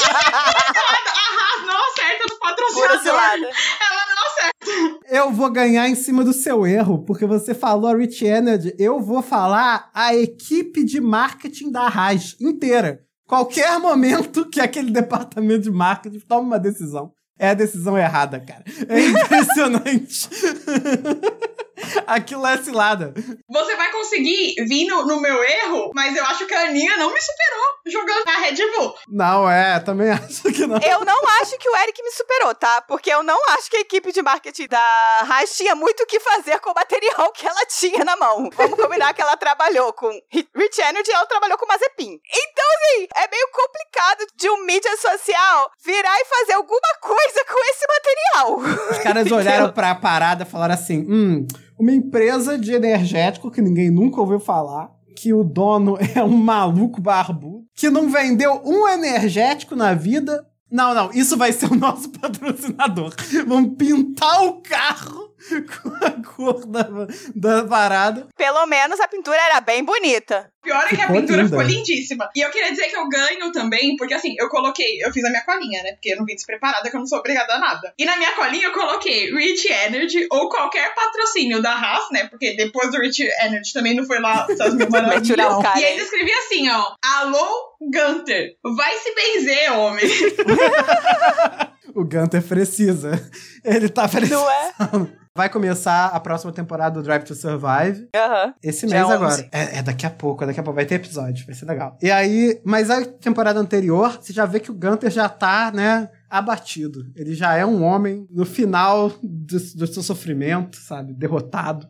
A Haas não acerta no patrocinador. Ela não acerta. Eu vou ganhar em cima do seu erro, porque você falou a Rich Energy. Eu vou falar a equipe de marketing da Haas inteira. Qualquer momento que aquele departamento de marketing toma uma decisão, é a decisão errada, cara. É impressionante. *laughs* *laughs* Aquilo é cilada. Você vai conseguir vir no, no meu erro, mas eu acho que a Aninha não me superou jogando na Red Bull. Não, é, também *laughs* acho que não. Eu não acho que o Eric me superou, tá? Porque eu não acho que a equipe de marketing da Haas tinha muito o que fazer com o material que ela tinha na mão. Vamos combinar que ela trabalhou com Rich Energy e ela trabalhou com Mazepin. Então, assim, é meio complicado de um mídia social virar e fazer alguma coisa com esse material. Os caras *laughs* olharam pra parada e falaram assim: hum, uma empresa de energético que ninguém nunca ouviu falar, que o dono *laughs* é um maluco barbudo, que não vendeu um energético na vida. Não, não, isso vai ser o nosso *laughs* patrocinador. Vamos pintar o carro com a cor da, da parada. Pelo menos a pintura era bem bonita. Pior é que a Ficou pintura linda. ficou lindíssima. E eu queria dizer que eu ganho também, porque assim, eu coloquei, eu fiz a minha colinha, né? Porque eu não vim despreparada, que eu não sou obrigada a nada. E na minha colinha eu coloquei Rich Energy ou qualquer patrocínio da Haas, né? Porque depois do Rich Energy também não foi lá essas mil. *laughs* E ainda escrevi assim, ó. Alô, Gunter. Vai se benzer, homem. *laughs* O Gunter precisa. *laughs* Ele tá precisando. Não é? Vai começar a próxima temporada do Drive to Survive. Aham. Esse mês 11. agora. É, é daqui a pouco, daqui a pouco. Vai ter episódio, vai ser legal. E aí, mas a temporada anterior, você já vê que o Gunter já tá, né? Abatido. Ele já é um homem no final do, do seu sofrimento, sabe? Derrotado.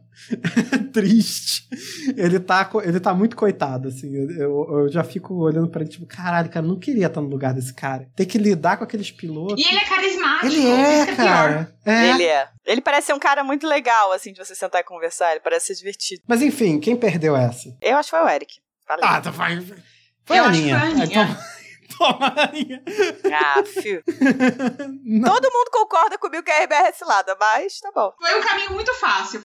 *laughs* Triste. Ele tá, ele tá muito coitado, assim. Eu, eu já fico olhando pra ele, tipo, caralho, cara, eu não queria estar no lugar desse cara. Tem que lidar com aqueles pilotos. E ele é carismático. Ele é, é cara. É. Ele é. Ele parece ser um cara muito legal, assim, de você sentar e conversar. Ele parece ser divertido. Mas enfim, quem perdeu essa? Eu acho que foi o Eric. Valeu. Ah, tá, vai. Foi eu a Aninha. Foi a Aninha. Então... *laughs* Toma, Aninha. Ah, fio. *laughs* Todo mundo concorda comigo que a RBR é cilada, mas tá bom. Foi um caminho muito fácil.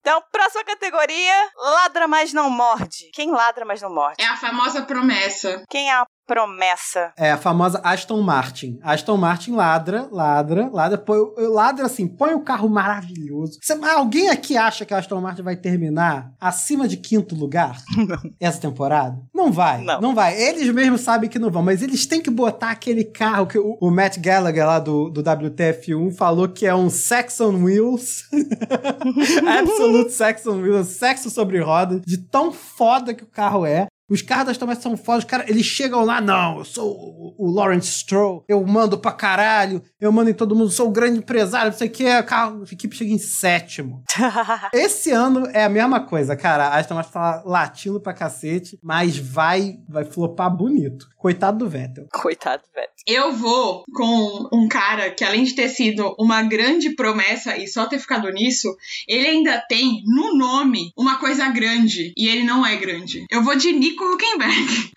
Então, próxima categoria: ladra, mas não morde. Quem ladra, mas não morde? É a famosa promessa. Quem é a promessa. É a famosa Aston Martin. Aston Martin ladra, ladra, ladra, põe, ladra assim, põe o um carro maravilhoso. Você, alguém aqui acha que a Aston Martin vai terminar acima de quinto lugar? *laughs* Não. Essa temporada? Não vai. Não. não vai. Eles mesmos sabem que não vão, mas eles têm que botar aquele carro que o, o Matt Gallagher lá do, do WTF1 falou que é um Saxon Wheels. *laughs* Absolute Saxon Wheels, sexo sobre roda, de tão foda que o carro é. Os caras das tomadas são fodas, os caras, eles chegam lá, não, eu sou o, o Lawrence Stroll, eu mando pra caralho, eu mando em todo mundo, sou o grande empresário, não sei o que, a, carro, a equipe chega em sétimo. *laughs* Esse ano é a mesma coisa, cara, a Aston Martin tá latindo pra cacete, mas vai, vai flopar bonito. Coitado do Vettel. Coitado do Vettel. Eu vou com um cara que, além de ter sido uma grande promessa e só ter ficado nisso, ele ainda tem no nome uma coisa grande, e ele não é grande. Eu vou de Nico Huckenberg.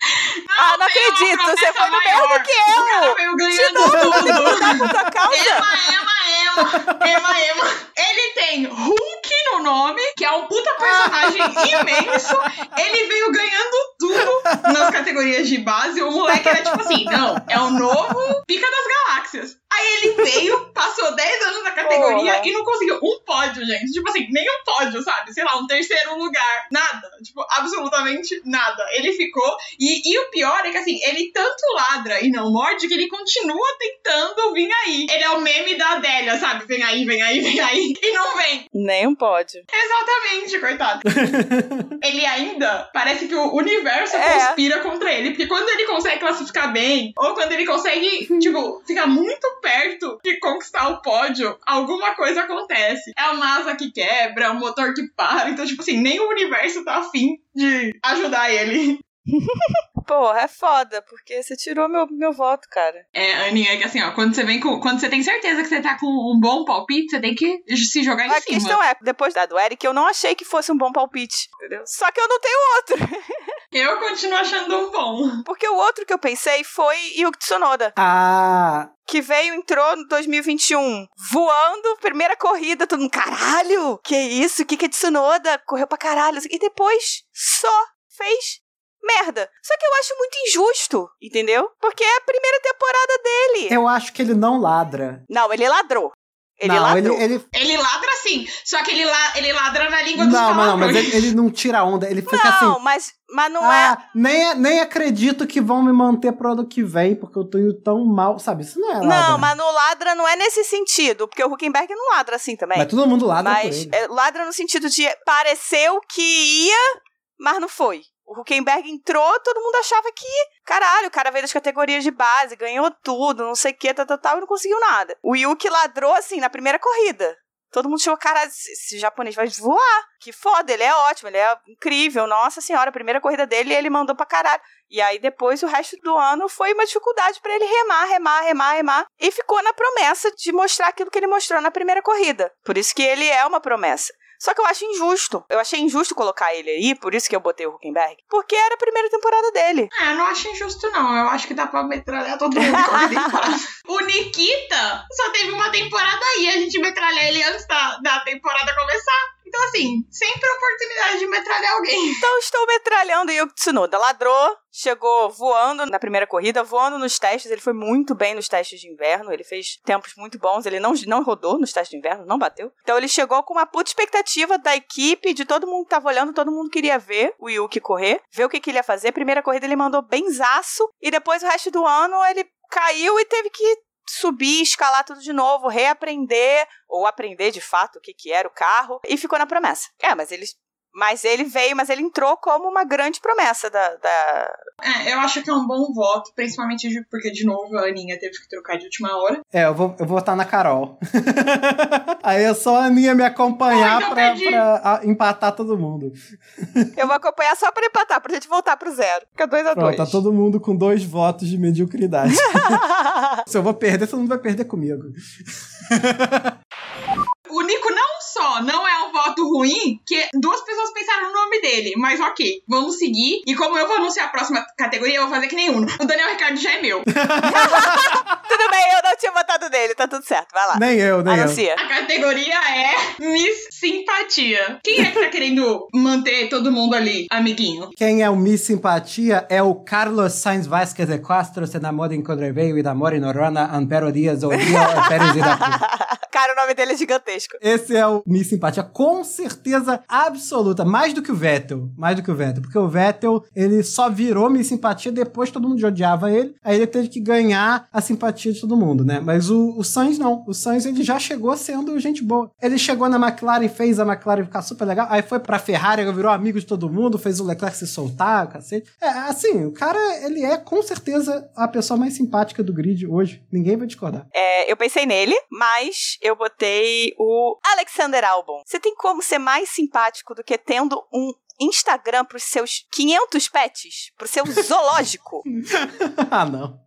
ah, não acredito, você foi no mesmo que eu! O cara veio ganhando tudo. Ema, Ema, Ema, Ema, Ema. Ele tem Hulk no nome, que é um puta personagem imenso. Ele veio ganhando tudo nas categorias de base. O moleque era tipo assim, não, é o novo Pica das Galáxias. Aí ele veio, passou 10 anos na categoria Porra. e não conseguiu um pódio, gente. Tipo assim, nem um pódio, sabe? Sei lá, um terceiro lugar. Nada. Tipo, absolutamente nada. Ele ficou. E, e o pior é que, assim, ele tanto ladra e não morde que ele continua tentando vir aí. Ele é o meme da Adélia, sabe? Vem aí, vem aí, vem aí. E não vem. Nem um pódio. Exatamente, coitado. *laughs* ele ainda parece que o universo é. conspira contra ele. Porque quando ele consegue classificar bem, ou quando ele consegue, *laughs* tipo, ficar muito perto de conquistar o pódio, alguma coisa acontece. É uma asa que quebra, é um motor que para. Então, tipo assim, nem o universo tá afim de ajudar ele. *laughs* Porra, é foda, porque você tirou meu, meu voto, cara. É, Aninha, é que assim, ó, quando você vem com. Quando você tem certeza que você tá com um bom palpite, você tem que se jogar em a cima. A questão é, depois da do Eric, eu não achei que fosse um bom palpite, entendeu? Só que eu não tenho outro. *laughs* eu continuo achando um bom. Porque o outro que eu pensei foi Yuki Tsunoda. Ah, que veio, entrou no 2021, voando, primeira corrida, todo mundo, caralho, que isso, que que é Tsunoda, correu pra caralho, e depois só fez merda. Só que eu acho muito injusto, entendeu? Porque é a primeira temporada dele. Eu acho que ele não ladra. Não, ele ladrou. Ele não, ladrou. Ele, ele... ele ladra sim, só que ele, la... ele ladra na língua dos Não, mas não, mas ele, ele, não tira onda, ele fica não, assim... Não, mas, mas não ah, é... Nem, nem acredito que vão me manter pro ano que vem, porque eu tô indo tão mal, sabe? Isso não é ladra. Não, mas no ladra não é nesse sentido, porque o Huckenberg não ladra assim também. Mas todo mundo ladra Mas é, ladra no sentido de pareceu que ia, mas não foi. O Huckenberg entrou, todo mundo achava que, caralho, o cara veio das categorias de base, ganhou tudo, não sei o que, tal, tal, tal, e não conseguiu nada. O Yuki ladrou, assim, na primeira corrida. Todo mundo achou, cara, esse japonês vai voar. Que foda, ele é ótimo, ele é incrível. Nossa senhora, a primeira corrida dele ele mandou pra caralho. E aí depois o resto do ano foi uma dificuldade para ele remar, remar, remar, remar. E ficou na promessa de mostrar aquilo que ele mostrou na primeira corrida. Por isso que ele é uma promessa. Só que eu acho injusto. Eu achei injusto colocar ele aí, por isso que eu botei o Huckenberg. Porque era a primeira temporada dele. É, eu não acho injusto, não. Eu acho que dá pra metralhar todo mundo *laughs* O Nikita só teve uma temporada aí. A gente metralha ele antes da, da temporada começar. Então, assim, sempre oportunidade de metralhar alguém. *laughs* Então, estou metralhando Yuki Tsunoda. Ladrou, chegou voando na primeira corrida, voando nos testes. Ele foi muito bem nos testes de inverno. Ele fez tempos muito bons. Ele não, não rodou nos testes de inverno, não bateu. Então, ele chegou com uma puta expectativa da equipe, de todo mundo que tava olhando. Todo mundo queria ver o Yuki correr, ver o que, que ele ia fazer. Primeira corrida, ele mandou benzaço. E depois, o resto do ano, ele caiu e teve que subir, escalar tudo de novo, reaprender, ou aprender de fato o que, que era o carro, e ficou na promessa. É, mas eles Mas ele veio, mas ele entrou como uma grande promessa da. da... É, eu acho que é um bom voto, principalmente porque, de novo, a Aninha teve que trocar de última hora. É, eu vou, eu vou votar na Carol. *laughs* Aí é só a Aninha me acompanhar então pra, pra, a- empatar todo mundo. *laughs* Eu vou acompanhar só pra empatar, pra gente voltar pro zero. Fica 2 a 2 Pronto, tá todo mundo com dois votos de mediocridade. *laughs* Se eu vou perder, todo mundo vai perder comigo. O Nico não só não é um voto ruim, que duas pessoas pensaram no nome dele, mas ok, vamos seguir. E como eu vou anunciar a próxima categoria, eu vou fazer que nenhum. O Daniel Ricardo já é meu. *laughs* tudo bem, eu não tinha votado nele, tá tudo certo. Vai lá. Nem eu, nem eu. Anuncia. A categoria é Miss Simpatia. Quem é que tá querendo manter todo mundo ali, amiguinho? Quem é o Miss Simpatia é o Carlos Sainz Vázquez de Castro, se namora em Codreveio e namora em Norana, Ampero Dias, Odia, Pérez e Dapu. *laughs* Cara, o nome dele é gigantesco. Esse é o Miss Simpatia, com certeza absoluta. Mais do que o Vettel. Mais do que o Vettel. Porque o Vettel, ele só virou Miss Simpatia depois que todo mundo odiava ele. Aí ele teve que ganhar a simpatia de todo mundo, né? Mas o, o Sainz não. O Sainz, ele já chegou sendo gente boa. Ele chegou na McLaren, fez a McLaren ficar super legal. Aí foi pra Ferrari, virou amigo de todo mundo, fez o Leclerc se soltar, cacete. É, assim, o cara, ele é com certeza a pessoa mais simpática do grid hoje. Ninguém vai discordar. É, eu pensei nele, mas eu botei o Alexander Albon. Você tem como ser mais simpático do que tendo um Instagram pros seus 500 pets? Pro seu *laughs* zoológico? *laughs* ah, não.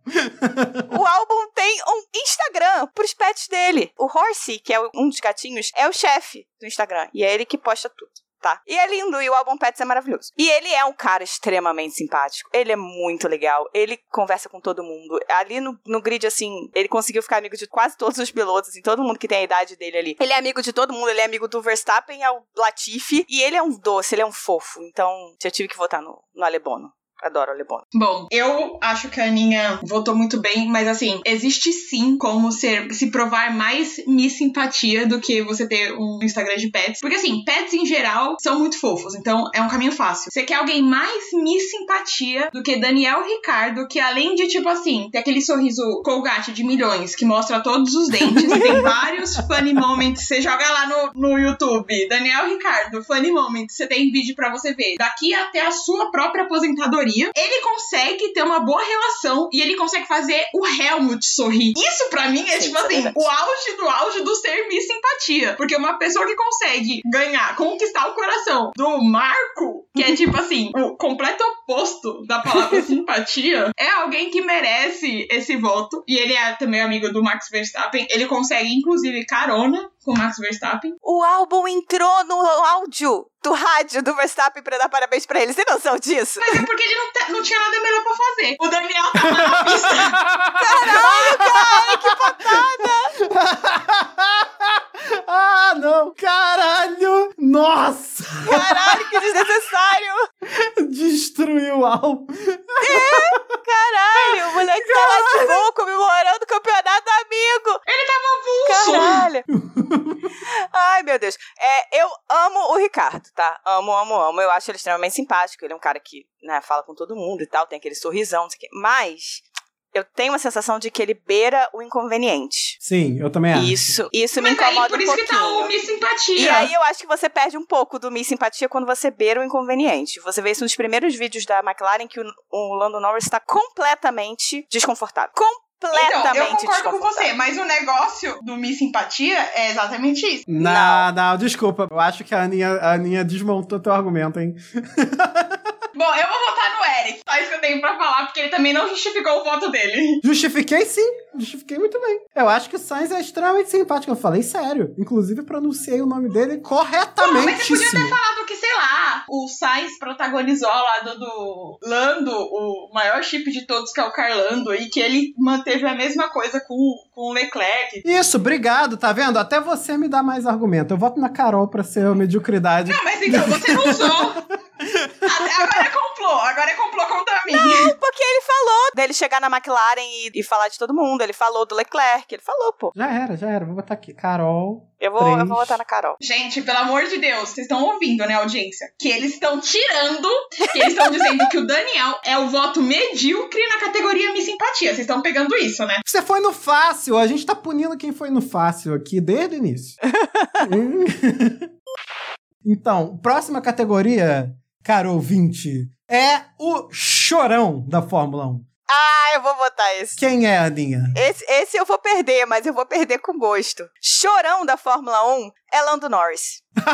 o Albon tem um Instagram pros pets dele. O Horsey, que é um dos gatinhos, é o chefe do Instagram. E é ele que posta tudo. Tá. E é lindo, e o Albon Pets é maravilhoso. E ele é um cara extremamente simpático. Ele é muito legal. Ele conversa com todo mundo. Ali no, no grid, assim, ele conseguiu ficar amigo de quase todos os pilotos, assim, todo mundo que tem a idade dele ali. Ele é amigo de todo mundo, ele é amigo do Verstappen, ao Latifi. E ele é um doce, ele é um fofo. Então, eu tive que votar no, no Alebono. Adoro o Alebono. Bom, eu acho que a Aninha votou muito bem, mas assim, existe sim como ser, se provar mais Miss Simpatia do que você ter um Instagram de pets. Porque assim, pets em geral são muito fofos, então é um caminho fácil. Você quer alguém mais Miss Simpatia do que Daniel Ricardo, que além de, tipo assim, ter aquele sorriso colgate de milhões que mostra todos os dentes, e tem vários *laughs* funny moments. Você joga lá no, no YouTube, Daniel Ricardo, funny moments, você tem vídeo pra você ver. Daqui até a sua própria aposentadoria ele consegue ter uma boa relação e ele consegue fazer o Helmut sorrir. Isso pra mim é Sim, tipo é assim, verdade. o auge do auge do ser Miss Simpatia. Porque uma pessoa que consegue ganhar, conquistar o coração do Marco, que é tipo assim, o completo oposto da palavra *laughs* simpatia, é alguém que merece esse voto. E ele é também amigo do Max Verstappen. Ele consegue, inclusive, carona com o Max Verstappen. O álbum entrou no áudio do rádio do Verstappen pra dar parabéns pra ele. Você tem noção disso? Mas é porque ele não, te- não tinha nada melhor pra fazer. O Daniel tava na pista. Caralho, cara, que patada! *laughs* ah, não! Caralho! Nossa! Caralho, que desnecessário! Destruiu o álbum. Caralho, o moleque tá lá de boa comemorando o campeonato amigo! Ele tava avulso. Caralho! *laughs* Ai, meu Deus. É, eu amo o Ricardo, tá? Amo, amo, amo. Eu acho ele extremamente simpático. Ele é um cara que, né, fala com todo mundo e tal, tem aquele sorrisão, não sei o quê. Mas eu tenho uma sensação de que ele beira o inconveniente. Sim, eu também acho. Isso, isso me Mas aí, incomoda por um isso que tá o pouquinho. Miss Simpatia. E aí eu acho que você perde um pouco do Miss Simpatia quando você beira o inconveniente. Você vê isso nos primeiros vídeos da McLaren que o, o Lando Norris está completamente desconfortável. Completamente Então, eu concordo com você, mas o negócio do Miss Simpatia é exatamente isso. Não, não, desculpa. Eu acho que a Aninha, a Aninha desmontou teu argumento, hein? *laughs* Bom, eu vou votar no Eric. Só isso que eu tenho pra falar, porque ele também não justificou o voto dele. Justifiquei sim, justifiquei muito bem. Eu acho que o Sainz é extremamente simpático. Eu falei sério. Inclusive, pronunciei o nome dele Mas corretamente. você podia ter falado que, sei lá, o Sainz protagonizou ao lado do Lando, o maior chip de todos, que é o Carlando, e que ele manteve a mesma coisa com, com o Leclerc. Isso, obrigado, tá vendo? Até você me dá mais argumento. Eu voto na Carol pra ser a mediocridade. Não, mas então, você não usou. Agora é complô, agora é complô contra mim. Porque ele falou dele chegar na McLaren e, e falar de todo mundo. Ele falou do Leclerc. Ele falou, pô. Já era, já era. Vou botar aqui. Carol. Eu vou, eu vou votar na Carol. Gente, pelo amor de Deus, vocês estão ouvindo, né, audiência? Que eles estão tirando, que eles estão dizendo que o Daniel é o voto medíocre na categoria Miss Simpatia. Vocês estão pegando isso, né? Você foi no fácil. A gente tá punindo quem foi no fácil aqui desde o início. *laughs* Então, próxima categoria, caro ouvinte, é o chorão da Fórmula 1. Ah, eu vou botar esse. Quem é, Aninha? Esse, esse eu vou perder, mas eu vou perder com gosto. Chorão da Fórmula 1 é Lando Norris. *laughs*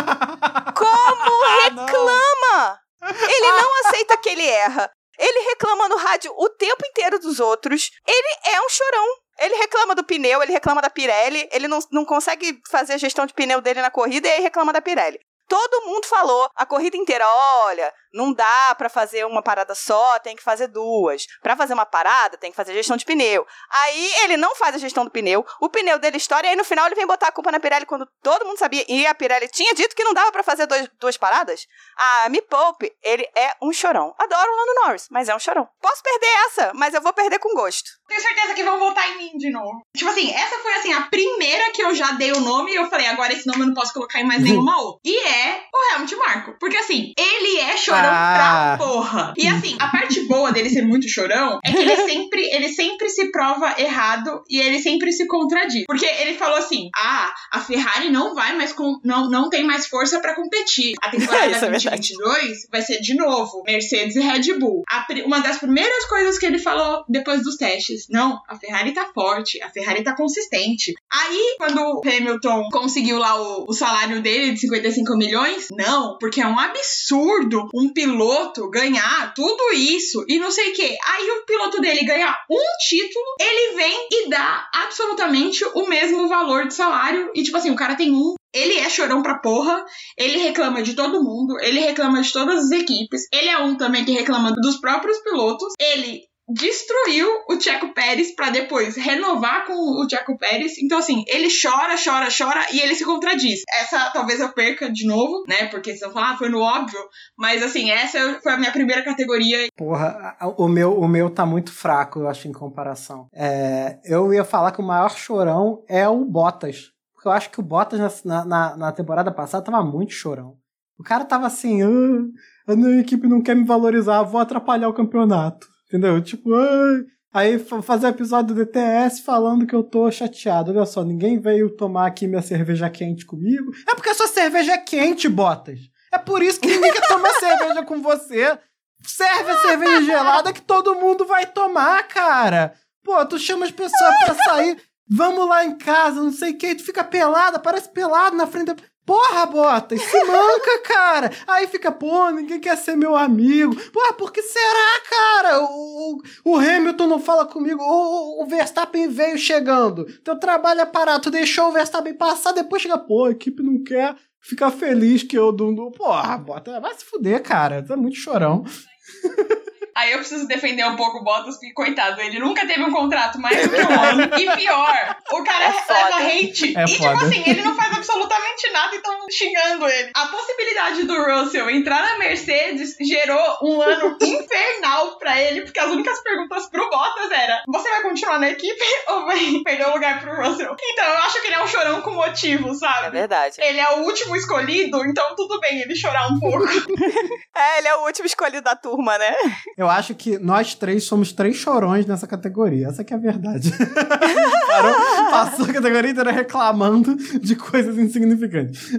Como Ah, reclama! Ele não aceita que ele erra. Ele reclama no rádio o tempo inteiro dos outros. Ele é um chorão. Ele reclama do pneu, ele reclama da Pirelli, ele não, não consegue fazer a gestão de pneu dele na corrida e aí reclama da Pirelli. Todo mundo falou a corrida inteira: olha, não dá pra fazer uma parada só, tem que fazer duas. Pra fazer uma parada, tem que fazer gestão de pneu. Aí ele não faz a gestão do pneu, o pneu dele estoura e aí no final ele vem botar a culpa na Pirelli quando todo mundo sabia. E a Pirelli tinha dito que não dava pra fazer dois, duas paradas. Ah, me poupe, ele é um chorão. Adoro o Lando Norris, mas é um chorão. Posso perder essa, mas eu vou perder com gosto. Tenho certeza que vão votar em mim de novo. Tipo assim, essa foi assim, a primeira que eu já dei o nome e eu falei, agora esse nome eu não posso colocar em mais *laughs* nenhuma outra. E é o Helmut Marko. Porque assim, ele é chorão Ah. pra porra. E assim, a parte boa dele ser muito chorão é que ele *laughs* sempre, ele sempre se prova errado e ele sempre se contradiz. Porque ele falou assim: ah, a Ferrari não vai mais com. não, não tem mais força pra competir. A temporada *laughs* é verdade. 2022 vai ser de novo Mercedes e Red Bull. A uma das primeiras coisas que ele falou depois dos testes: não, a Ferrari tá forte, a Ferrari tá consistente. Aí, quando o Hamilton conseguiu lá o, o salário dele de 55 milhões, não, porque é um absurdo um piloto ganhar tudo isso e não sei o que. Aí o piloto dele ganha um título, ele vem e dá absolutamente o mesmo valor de salário. E tipo assim, o cara tem um. Ele é chorão pra porra, ele reclama de todo mundo, ele reclama de todas as equipes, ele é um também que reclama dos próprios pilotos, ele destruiu o Checo Pérez pra depois renovar com o Checo Pérez. Então, assim, ele chora, chora, chora e ele se contradiz. Essa talvez eu perca de novo, né? Porque se eu falar, ah, foi no óbvio. Mas, assim, essa foi a minha primeira categoria. Porra, o meu, o meu tá muito fraco, eu acho, em comparação. É, eu ia falar que o maior chorão é o Bottas. Porque eu acho que o Bottas na, na, na temporada passada tava muito chorão. O cara tava assim, ah, a minha equipe não quer me valorizar, vou atrapalhar o campeonato. Entendeu? Tipo, ai. Aí fa- fazer episódio do DTS falando que eu tô chateado. Olha só, ninguém veio tomar aqui minha cerveja quente comigo. É porque a sua cerveja é quente, Bottas. É por isso que ninguém quer tomar *laughs* cerveja com você. Serve a cerveja gelada que todo mundo vai tomar, cara. Pô, tu chama as pessoas pra sair. Vamos lá em casa, não sei o que. Tu fica pelada, parece pelado na frente da. Porra, bota, se manca, cara. Aí fica, pô, ninguém quer ser meu amigo. Porra, por que será, cara? O, o Hamilton não fala comigo. O, o Verstappen veio chegando. Teu trabalho é parado. Tu deixou o Verstappen passar, depois chega, pô, a equipe não quer ficar feliz que eu não- Porra, bota, vai se fuder, cara. Tu é muito chorão. *laughs* Aí eu preciso defender um pouco o Bottas, porque, coitado, ele nunca teve um contrato mais do que um ano. E pior, o cara É leva foda. hate. É e, tipo foda. assim, ele não faz absolutamente nada e estão xingando ele. A possibilidade do Russell entrar na Mercedes gerou um ano *laughs* infernal pra ele, porque as únicas perguntas pro Bottas era: você vai continuar na equipe *laughs* ou vai perder o lugar pro Russell? Então, eu acho que ele é um chorão com motivo, É sabe? verdade. Ele é o último escolhido, então tudo bem ele chorar um pouco. *laughs* É, ele é o último escolhido da turma, né? Eu acho que nós três somos três chorões nessa categoria. Essa que é a verdade. *laughs* Parou, passou a categoria inteira reclamando de coisas insignificantes.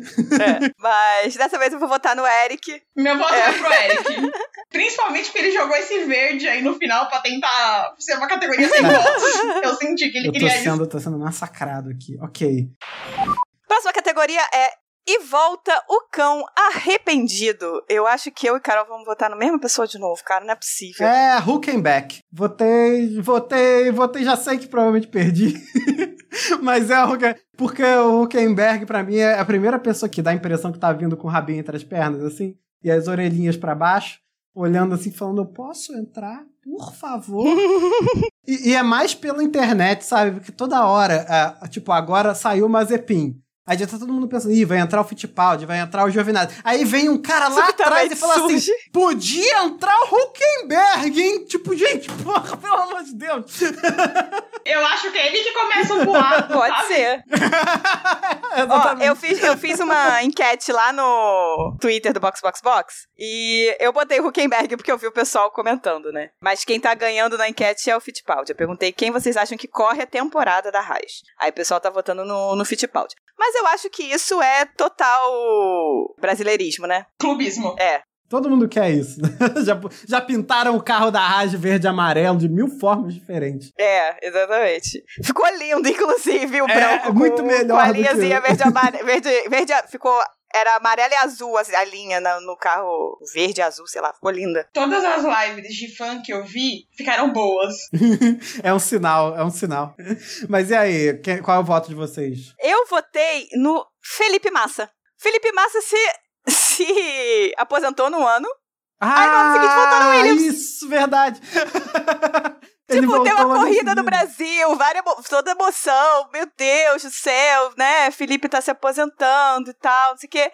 Mas dessa vez eu vou votar no Eric. Meu voto É. vai pro Eric. Principalmente porque ele jogou esse verde aí no final pra tentar ser uma categoria sem votos. Eu senti que ele Eu tô queria isso. sendo, tô sendo massacrado aqui. Ok. Próxima categoria é E volta o cão arrependido. Eu acho que eu e Carol vamos votar na mesma pessoa de novo, cara. Não é possível. É, Huckenbeck. Votei, votei, votei, já sei que provavelmente perdi. *laughs* Mas é o porque o Huckenberg, pra mim, é a primeira pessoa que dá a impressão que tá vindo com o rabinho entre as pernas, assim, e as orelhinhas pra baixo, olhando assim, falando: Eu posso entrar? Por favor. *laughs* e, e é mais pela internet, sabe? Porque toda hora, ah, tipo, agora saiu o Mazepin. Aí já tá todo mundo pensando, ih, vai entrar o Fittipaldi, vai entrar o Giovinazzi. Aí vem um cara lá atrás Subitamente e fala assim, surge. podia entrar o Huckenberg, hein? Tipo, gente, *laughs* porra, pelo amor de Deus. *laughs* Eu acho que é ele que começa o boato. *laughs* Pode sabe? ser. *laughs* Ó, eu fiz, eu fiz uma *laughs* enquete lá no Twitter do Box Box Box e eu botei o Huckenberg porque eu vi o pessoal comentando, né? Mas quem tá ganhando na enquete é o Fittipaldi. Eu perguntei quem vocês acham que corre a temporada da Haas. Aí o pessoal tá votando no, no Fittipaldi. Mas Mas eu acho que isso é total brasileirismo, né? Clubismo. É. Todo mundo quer isso. *laughs* já, já pintaram o carro da Raj verde e amarelo de mil formas diferentes. É, exatamente. Ficou lindo, inclusive, o É, branco muito com, melhor com a linhazinha verde, amare... *laughs* verde, verde, ficou... Era amarelo e azul assim, a linha na- no carro verde e azul, sei lá, ficou linda. Todas as lives de fã que eu vi ficaram boas. *laughs* É um sinal, é um sinal. Mas e aí, qual é o voto de vocês? Eu votei no Felipe Massa. Felipe Massa se, se aposentou no ano. Aí no ano seguinte voltou no Williams. Isso, verdade. *laughs* Tipo, tem uma corrida no. Brasil, várias, toda emoção. Meu Deus do céu, né? Felipe tá se aposentando e tal, não sei o quê.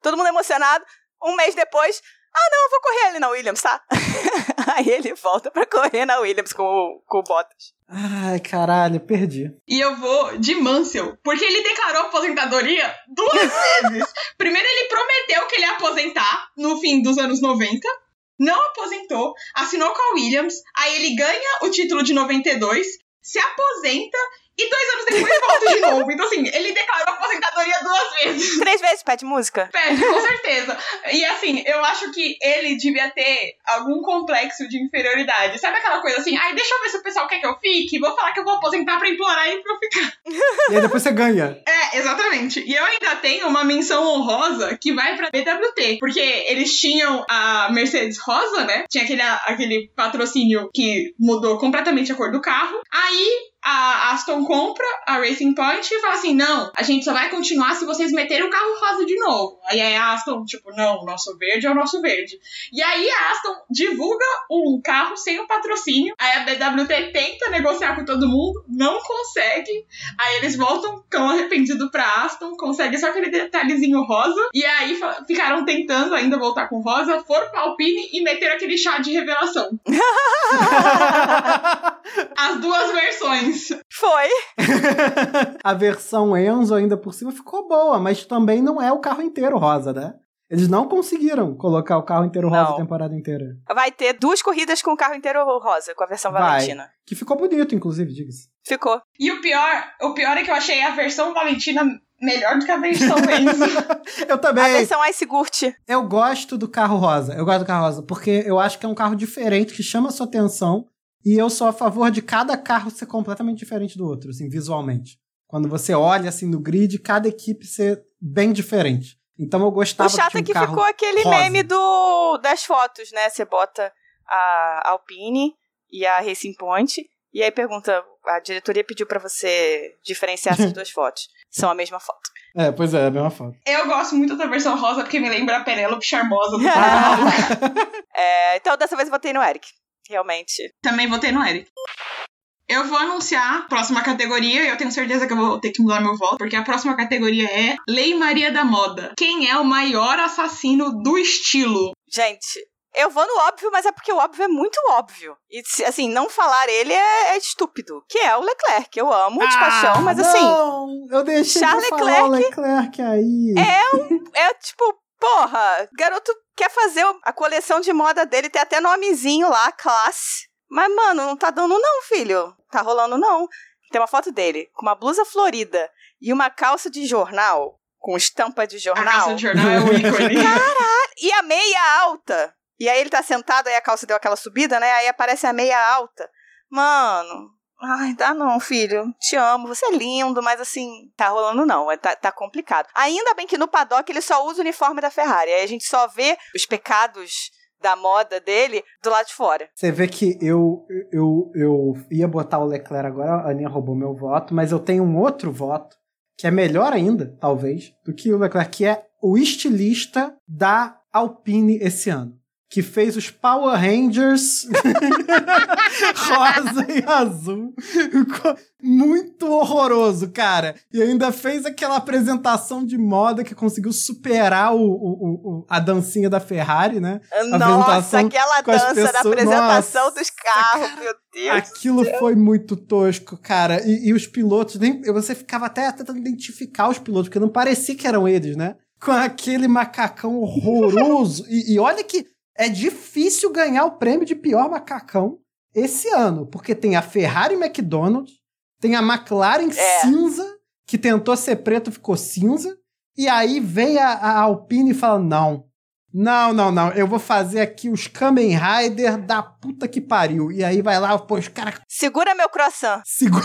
Todo mundo emocionado. Um mês depois, ah, não, eu vou correr ali na Williams, tá? *laughs* Aí ele volta pra correr na Williams com, o- com o Bottas. Ai, caralho, perdi. E eu vou de Mansell, porque ele declarou aposentadoria duas *laughs* vezes. Primeiro, ele prometeu que ele ia aposentar no fim dos anos 90. Não aposentou, assinou com a Williams. Aí ele ganha o título de 92, se aposenta e dois anos depois volta de novo. Então, assim, ele declarou aposentadoria duas vezes. Três vezes pede música? Pede, com certeza. E assim, eu acho que ele devia ter algum complexo de inferioridade. Sabe aquela coisa assim, ai, deixa eu ver se o pessoal quer que eu fique, vou falar que eu vou aposentar pra implorar ele pra eu ficar. *laughs* E aí depois você ganha. É, exatamente. E eu ainda tenho uma menção honrosa que vai pra BWT, porque eles tinham a Mercedes rosa, né? Tinha aquele, aquele patrocínio que mudou completamente a cor do carro. Aí a Aston compra a Racing Point e fala assim: não, a gente só vai continuar se vocês meterem o carro rosa de novo. Aí a Aston, tipo, não, o nosso verde é o nosso verde. E aí a Aston divulga um carro sem o patrocínio. Aí a BWT tenta negociar com todo mundo, não consegue. Aí eles voltam, tão arrependidos pra Aston, conseguem só aquele detalhezinho rosa. E aí ficaram tentando ainda voltar com rosa, foram pra Alpine e meteram aquele chá de revelação. *laughs* As duas versões. Foi. *laughs* *laughs* a versão Enzo ainda por cima ficou boa, mas também não é o carro inteiro rosa, né? Eles não conseguiram colocar o carro inteiro rosa Não. a temporada inteira. Vai ter duas corridas com o carro inteiro rosa, com a versão Vai. Valentina. Que ficou bonito, inclusive, diga-se. Ficou. E o pior, o pior é que eu achei a versão Valentina melhor do que a versão *laughs* Enzo. Eu A também. versão Ice Gurt. Eu gosto do carro rosa. Eu gosto do carro rosa, porque eu acho que é um carro diferente, que chama a sua atenção. E eu sou a favor de cada carro ser completamente diferente do outro, assim, visualmente. Quando você olha, assim, no grid, cada equipe ser bem diferente. Então eu gostava O chato é que carro ficou aquele rosa. meme do, das fotos, né? Você bota a Alpine e a Racing Point, e aí pergunta: a diretoria pediu pra você diferenciar essas *laughs* duas fotos. São a mesma foto. É, pois é, é a mesma foto. eu gosto muito da versão rosa porque me lembra a Penélope Charmosa do *laughs* Ah. *laughs* É, então dessa vez eu votei no Eric. Realmente. Também votei no Eric. Eu vou anunciar a próxima categoria e eu tenho certeza que eu vou ter que mudar meu voto, porque a próxima categoria é Lei Maria da Moda. Quem é o maior assassino do estilo? Gente, eu vou no óbvio, mas é porque o óbvio é muito óbvio. E, assim, não falar ele é, é estúpido. Que é o Leclerc, que eu amo de paixão, mas assim, Ah, Não, eu deixei Charles de falar o Leclerc aí. é tipo, porra, garoto quer fazer a coleção de moda dele, tem até nomezinho lá, classe. Mas, mano, não tá dando não, filho. Tá rolando não. Tem uma foto dele com uma blusa florida e uma calça de jornal, com estampa de A jornal. calça de jornal é o *laughs* ícone. E a meia alta. E aí ele tá sentado, aí a calça deu aquela subida, né? Aí aparece a meia alta. Mano, ai, dá não, filho. Te amo, você é lindo, mas assim, tá rolando não. é- Tá, tá complicado. Ainda bem que no paddock ele só usa o uniforme da Ferrari. Aí a gente só vê os pecados da moda dele do lado de fora. Você vê que eu, eu, eu ia botar o Leclerc agora, a Aninha roubou meu voto, mas eu tenho um outro voto, que é melhor ainda, talvez, do que o Leclerc, que é o estilista da Alpine esse ano. Que fez os Power Rangers *laughs* rosa e azul. Muito horroroso, cara. E ainda fez aquela apresentação de moda que conseguiu superar o, o- o- a dancinha da Ferrari, né? Nossa, aquela dança da apresentação Nossa, dos carros, meu Deus. Aquilo foi muito tosco, cara. E, e os pilotos, nem, você ficava até tentando identificar os pilotos, porque não parecia que eram eles, né? Com aquele macacão horroroso. e, e olha que é difícil ganhar o prêmio de pior macacão esse ano, porque tem a Ferrari McDonald's, tem a McLaren É. cinza, que tentou ser preto ficou cinza. E aí vem a, a Alpine e fala: não. Não, não, não. Eu vou fazer aqui os Kamen Rider da puta que pariu. E aí vai lá, pô, os caras. Segura meu croissant. *laughs* Segura.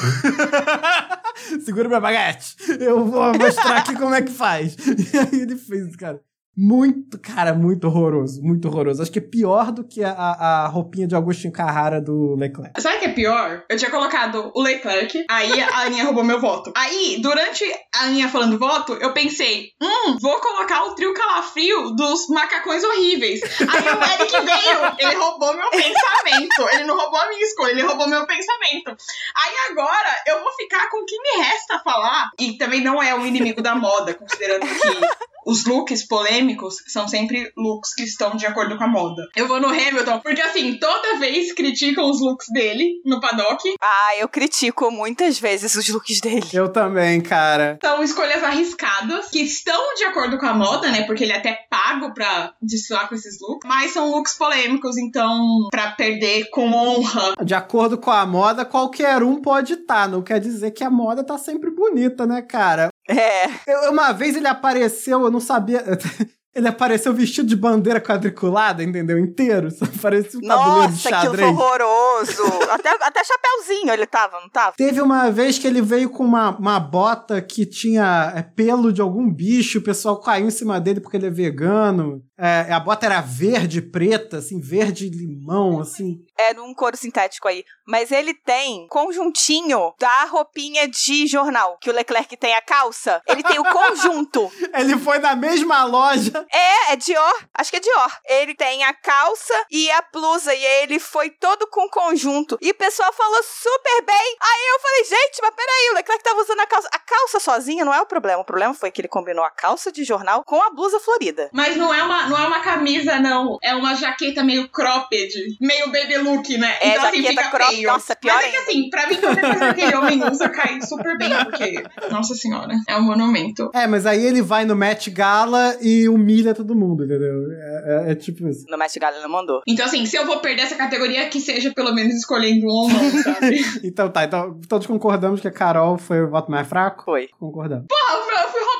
Segura minha baguete. Eu vou mostrar aqui como é que faz. *laughs* E aí ele fez, cara. Muito, cara, muito horroroso, muito horroroso. Acho que é pior do que a, a roupinha de Agostinho Carrara do Leclerc. Sabe o que é pior? Eu tinha colocado o Leclerc, aí a Aninha roubou meu voto. Aí, durante a Aninha falando voto, eu pensei, hum, vou colocar o trio calafrio dos macacões horríveis. Aí o Eric veio, ele roubou meu pensamento. Ele não roubou a minha escolha, ele roubou meu pensamento. Aí agora eu vou ficar com o que me resta falar. E também não é um inimigo da moda, considerando que os looks polêmicos são sempre looks que estão de acordo com a moda. Eu vou no Hamilton, porque assim, toda vez criticam os looks dele no paddock. Ah, eu critico muitas vezes os looks dele. Eu também, cara. São escolhas arriscadas, que estão de acordo com a moda, né? Porque ele é até pago pra desfilar com esses looks. Mas são looks polêmicos, então, pra perder com honra. De acordo com a moda, qualquer um pode estar. Tá. Não quer dizer que a moda tá sempre bonita, né, cara? É. Eu, uma vez ele apareceu, eu não sabia. *laughs* Ele apareceu vestido de bandeira quadriculada, entendeu? Inteiro. Só parecia um tabuleiro de xadrez. Nossa, que horroroso. até, até chapéuzinho ele tava, não tava? Teve uma vez que ele veio com uma, uma bota que tinha é, pelo de algum bicho, o pessoal caiu em cima dele porque ele é vegano. É, a bota era verde preta, assim, verde limão, assim. É num couro sintético aí. Mas ele tem conjuntinho da roupinha de jornal. Que o Leclerc tem a calça. Ele tem o *laughs* conjunto. ele foi na mesma loja. É, é Dior. Acho que é Dior. Ele tem a calça e a blusa. E ele foi todo com conjunto. E o pessoal falou super bem. Aí eu falei, gente, mas peraí, o Leclerc tava usando a calça. A calça sozinha não é o problema. O problema foi que ele combinou a calça de jornal com a blusa florida. Mas não é uma não é uma camisa, não. É uma jaqueta meio cropped, meio baby look, né? É, então, assim, jaqueta assim, crop, feio. nossa, pior Mas é que assim, pra mim, qualquer coisa que aquele homem usa cai super bem, porque, nossa senhora, é um monumento. É, mas aí ele vai no Met Gala e humilha todo mundo, entendeu? É, é, é tipo isso. No Met Gala ele não mandou. Então, assim, se eu vou perder essa categoria, que seja pelo menos escolhendo um ou não, sabe? *laughs* então tá, então todos concordamos que a Carol foi o voto mais fraco? Foi. Concordamos. Porra, eu fui roubada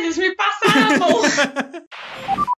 vezes, me mão. *laughs*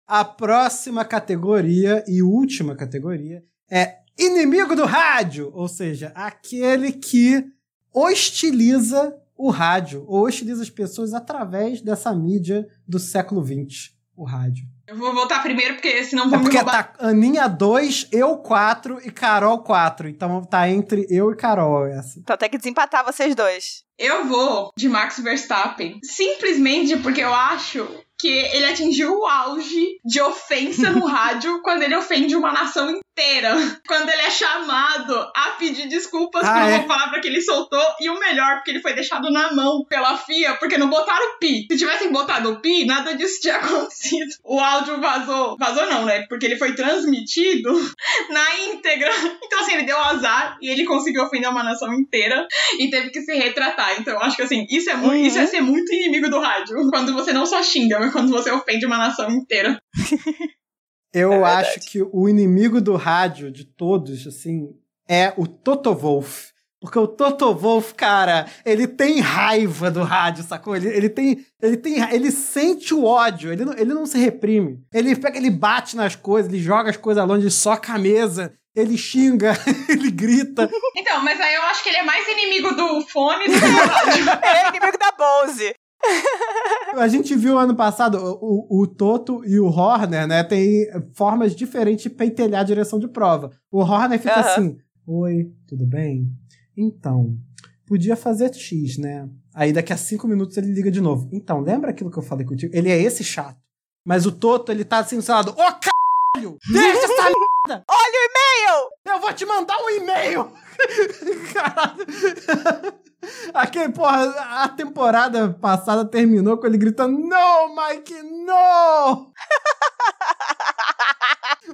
A próxima categoria e última categoria é inimigo do rádio, ou seja, aquele que hostiliza o rádio, ou hostiliza as pessoas através dessa mídia do século XX, o rádio. Eu vou voltar primeiro, porque senão vou é porque me roubar. tá Aninha 2, eu 4 e Carol 4. Então tá entre eu e Carol essa. Então tem que desempatar vocês dois. Eu vou de Max Verstappen. Simplesmente porque eu acho que ele atingiu o auge de ofensa no *laughs* rádio quando ele ofende uma nação inteira. Quando ele é chamado a pedir desculpas ah, por uma é? palavra que ele soltou. E o melhor, porque ele foi deixado na mão pela FIA, porque não botaram o pi. Se tivessem botado o pi, nada disso tinha *laughs* acontecido. O áudio vazou. Vazou não, né? Porque ele foi transmitido *laughs* na íntegra. Então, assim, ele deu azar e ele conseguiu ofender uma nação inteira e teve que se retratar. Então, eu acho que, assim, isso é, muito, uhum. isso é ser muito inimigo do rádio. Quando você não só xinga, mas quando você ofende uma nação inteira. *laughs* Eu é acho que o inimigo do rádio de todos, assim, é o Toto Wolff. Porque o Toto Wolff, cara, ele tem raiva do rádio, sacou? Ele, ele tem. Ele tem. Ele sente o ódio, ele não, ele não se reprime. Ele pega, ele bate nas coisas, ele joga as coisas longe, ele soca a mesa, ele xinga, *laughs* ele grita. Então, mas aí eu acho que ele é mais inimigo do fone do que do *laughs* rádio. é inimigo da Bose. A gente viu ano passado o, o Toto e o Horner, né? Tem formas diferentes de pentelhar a direção de prova. O Horner fica uhum. assim: Oi, tudo bem? Então, podia fazer X, né? Aí daqui a cinco minutos ele liga de novo. Então, lembra aquilo que eu falei contigo? Ele é esse chato. Mas o Toto, ele tá assim, sei lá, ô oh, caralho! Deixa essa *laughs* merda! Olha o e-mail! Eu vou te mandar um e-mail! *laughs* Caralho! *laughs* Porra, a temporada passada terminou com ele gritando: Não, Mike, não!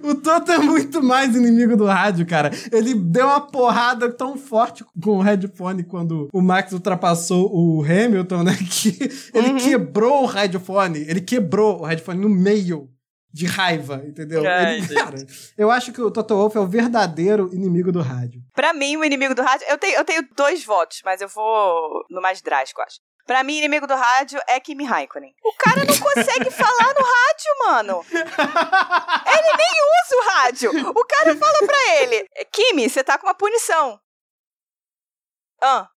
O Toto é muito mais inimigo do rádio, cara. Ele deu uma porrada tão forte com o headphone quando o Max ultrapassou o Hamilton, né? *laughs* Que ele uhum. quebrou o headphone. Ele quebrou o headphone no meio de raiva, entendeu? Ai, ele, cara, eu acho que o Toto Wolff é o verdadeiro inimigo do rádio. Pra mim, o inimigo do rádio. Eu tenho, eu tenho dois votos, mas eu vou no mais drástico, acho. Pra mim, inimigo do rádio é Kimi Raikkonen. O cara não consegue falar no rádio, mano. Ele nem usa o rádio. O cara fala pra ele: Kimi, você tá com uma punição. Ah.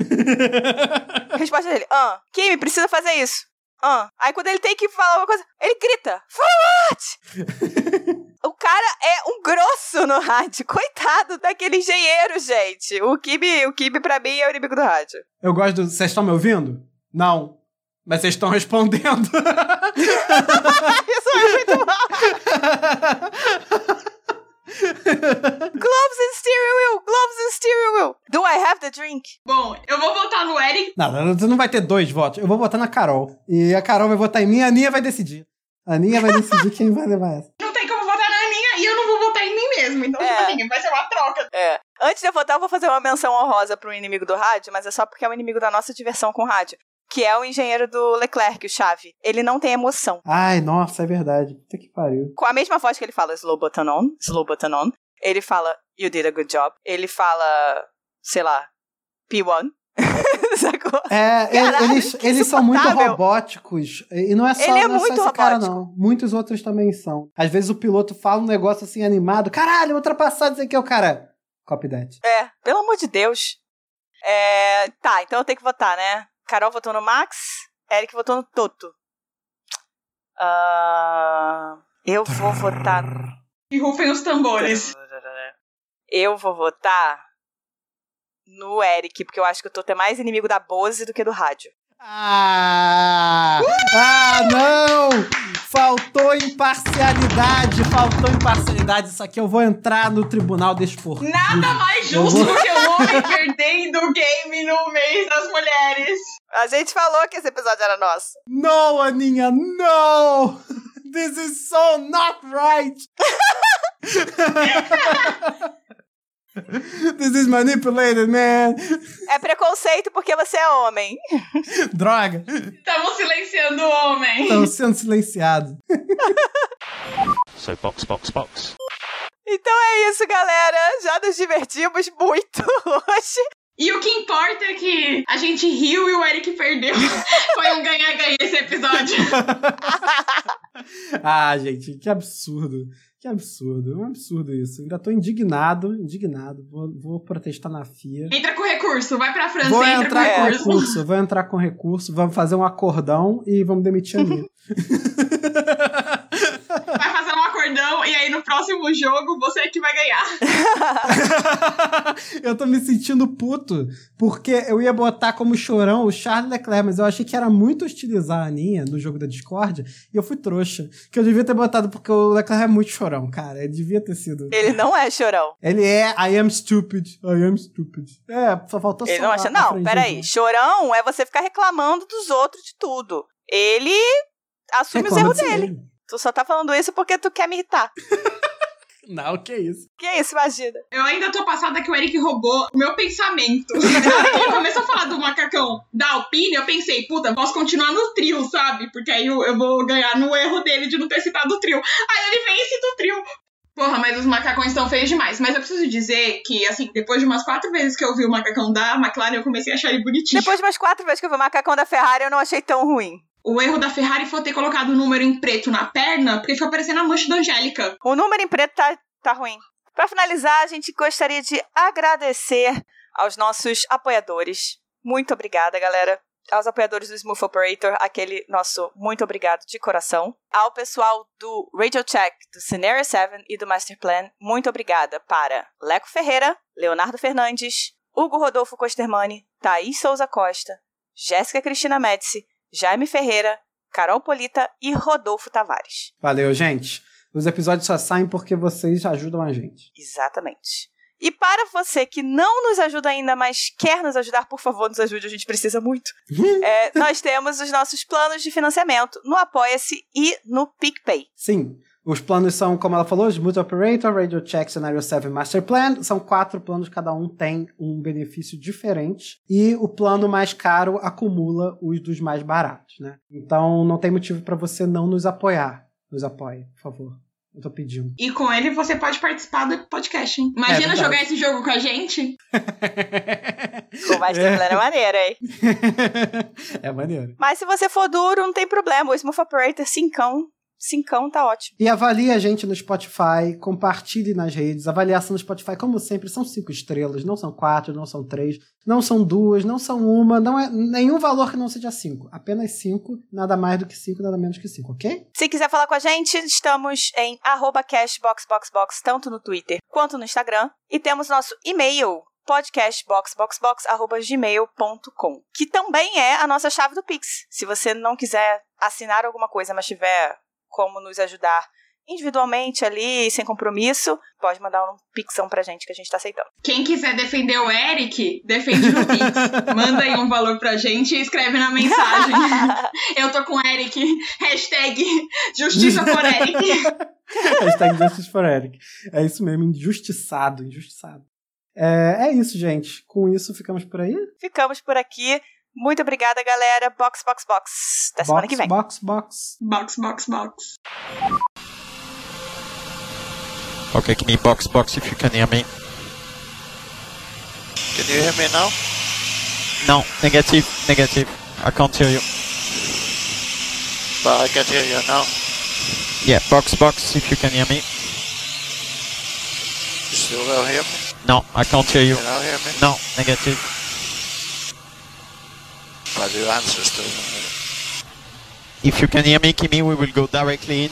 *laughs* Resposta dele: Ah. Kimi, precisa fazer isso. Ah. Aí quando ele tem que falar uma coisa, ele grita: Forward! *laughs* O cara é um grosso no rádio. *laughs* Coitado daquele engenheiro, gente. O Kibe, o Kibe pra mim, é o inimigo do rádio. Eu gosto do. Vocês estão me ouvindo? Não. Mas vocês estão *laughs* respondendo. *laughs* Isso é muito mal. gloves and steering wheel! Gloves and steering wheel! Do I have the drink? Bom, eu vou votar no Eric. Não, você não vai ter dois votos. Eu vou votar na Carol. E a Carol vai votar em mim e a Aninha vai decidir. A Aninha vai decidir quem vai levar essa. Não tem como votar na Aninha e eu não vou votar em mim mesmo. Então, É. tipo assim, vai ser uma troca. É. Antes de eu votar, eu vou fazer uma menção honrosa pro inimigo do rádio, mas é só porque é o inimigo da nossa diversão com rádio. Que é o engenheiro do Leclerc, o Chave. Ele não tem emoção. Ai, nossa, é verdade. Puta que pariu. Com a mesma voz que ele fala slow button on, slow button on, ele fala you did a good job. Ele fala, sei lá, P1. *laughs* Sacou? É, Caralho, eles, eles são muito robóticos. E não é só, Ele é não só muito esse cara, robótico. não. Muitos outros também são. Às vezes o piloto fala um negócio assim animado. Caralho, ultrapassado, isso aqui é o cara. Copy that. É, pelo amor de Deus. É, tá, então eu tenho que votar, né? Carol votou no Max, Eric votou no Toto. Ah, eu vou votar. E rufem os tambores. Eu vou votar no Eric, porque eu acho que o Toto é mais inimigo da Bose do que do rádio. Ah! Ah, não! Faltou imparcialidade, faltou imparcialidade. Isso aqui eu vou entrar no tribunal desportivo. Nada mais Eu justo vou- do que o homem perdendo o game no mês das mulheres. A gente falou que esse episódio era nosso. No, Aninha, no! This is so not right! *laughs* *laughs* This is manipulated, man! É preconceito porque você é homem. *laughs* Droga! Estamos silenciando o homem. Estão sendo silenciados. So box, box, box. Então é isso, galera. Já nos divertimos muito *laughs* hoje. E o que importa é que a gente riu e o Eric perdeu. Foi um ganha-ganha esse episódio. Ah, gente, que absurdo. Que absurdo. É um absurdo isso. Ainda tô indignado, indignado. Vou, vou protestar na FIA. Entra com recurso, vai pra França, Vou entra entrar com recurso. recurso, vou entrar com recurso, vamos fazer um acordão e vamos demitir a *laughs* minha. Vai fazer um acordão e aí no próximo jogo você é que vai ganhar. *laughs* *laughs* eu tô me sentindo puto, porque eu ia botar como chorão o Charles Leclerc, mas eu achei que era muito hostilizar a Aninha no jogo da Discord, e eu fui trouxa. Que eu devia ter botado, porque o Leclerc é muito chorão, cara. Ele devia ter sido. Ele não é chorão. Ele é I am stupid, I am stupid. É, só faltou Ele só não acha. Não, peraí. Chorão é você ficar reclamando dos outros de tudo. Ele assume os Reclama erros de si dele. mesmo. Tu só tá falando isso porque tu quer me irritar. *laughs* Não, que isso. Que é isso, imagina? Eu ainda tô passada que o Eric roubou o meu pensamento. *laughs* Ele começou a falar do macacão da Alpine, eu pensei, puta, posso continuar no trio, sabe? Porque aí eu, eu vou ganhar no erro dele de não ter citado o trio. Aí ele vem e cita o trio. Porra, mas os macacões estão feios demais. Mas eu preciso dizer que, assim, depois de umas quatro vezes que eu vi o macacão da McLaren, eu comecei a achar ele bonitinho. Depois de umas quatro vezes que eu vi o macacão da Ferrari, eu não achei tão ruim. O erro da Ferrari foi ter colocado o número em preto na perna, porque fica parecendo a mancha da Angélica. O número em preto tá, tá ruim. Pra finalizar, a gente gostaria de agradecer aos nossos apoiadores. Muito obrigada, galera. Aos apoiadores do Smooth Operator, aquele nosso muito obrigado de coração. Ao pessoal do Radio Check, do Scenario 7 e do Master Plan, muito obrigada para Leco Ferreira, Leonardo Fernandes, Hugo Rodolfo Costermani, Thaís Souza Costa, Jéssica Cristina Médici, Jaime Ferreira, Carol Polita e Rodolfo Tavares. Valeu, gente. Os episódios só saem porque vocês ajudam a gente. Exatamente. E para você que não nos ajuda ainda, mas quer nos ajudar, por favor, nos ajude, a gente precisa muito. É, nós temos os nossos planos de financiamento no Apoia-se e no PicPay. Sim, os planos são, como ela falou, Smooth Operator, Radio Check, Scenario 7 Master Plan. São quatro planos, cada um tem um benefício diferente. E o plano mais caro acumula os dos mais baratos, né? Então não tem motivo para você não nos apoiar. Nos apoie, por favor. Eu tô pedindo. E com ele você pode participar do podcast, hein? É Imagina verdade. jogar esse jogo com a gente. O Master Plan é maneiro, hein? *laughs* é maneiro. Mas se você for duro, não tem problema. O Smooth Operator 5 Cincão tá ótimo. E avalie a gente no Spotify, compartilhe nas redes. Avaliação no Spotify, como sempre, são cinco estrelas, não são quatro, não são três, não são duas, não são uma, não é nenhum valor que não seja cinco. Apenas cinco, nada mais do que cinco, nada menos que cinco, ok? Se quiser falar com a gente, estamos em cashboxboxbox, tanto no Twitter quanto no Instagram. E temos nosso e-mail, podcastboxboxbox.gmail.com, que também é a nossa chave do Pix. Se você não quiser assinar alguma coisa, mas tiver como nos ajudar individualmente ali, sem compromisso, pode mandar um pixão pra gente que a gente tá aceitando. Quem quiser defender o Eric, defende no Pix. *laughs* Manda aí um valor pra gente e escreve na mensagem. *laughs* Eu tô com Eric. Hashtag Justiça por Eric. *laughs* Hashtag Justice for Eric. É isso mesmo, injustiçado, injustiçado. É, é isso, gente. Com isso, ficamos por aí? Ficamos por aqui. Muito obrigada, galera. Box, box, box. Até box, semana que vem. Box, box. Box, box, box. Okay, give me box, box if you can hear me. Can you hear me now? No, negative, negative. I can't hear you. But I can hear you now. Yeah, box, box if you can hear me. You still don't hear me? No, I can't hear you. You don't hear me? No, negative. If you can hear me, Kimi, we will go directly in.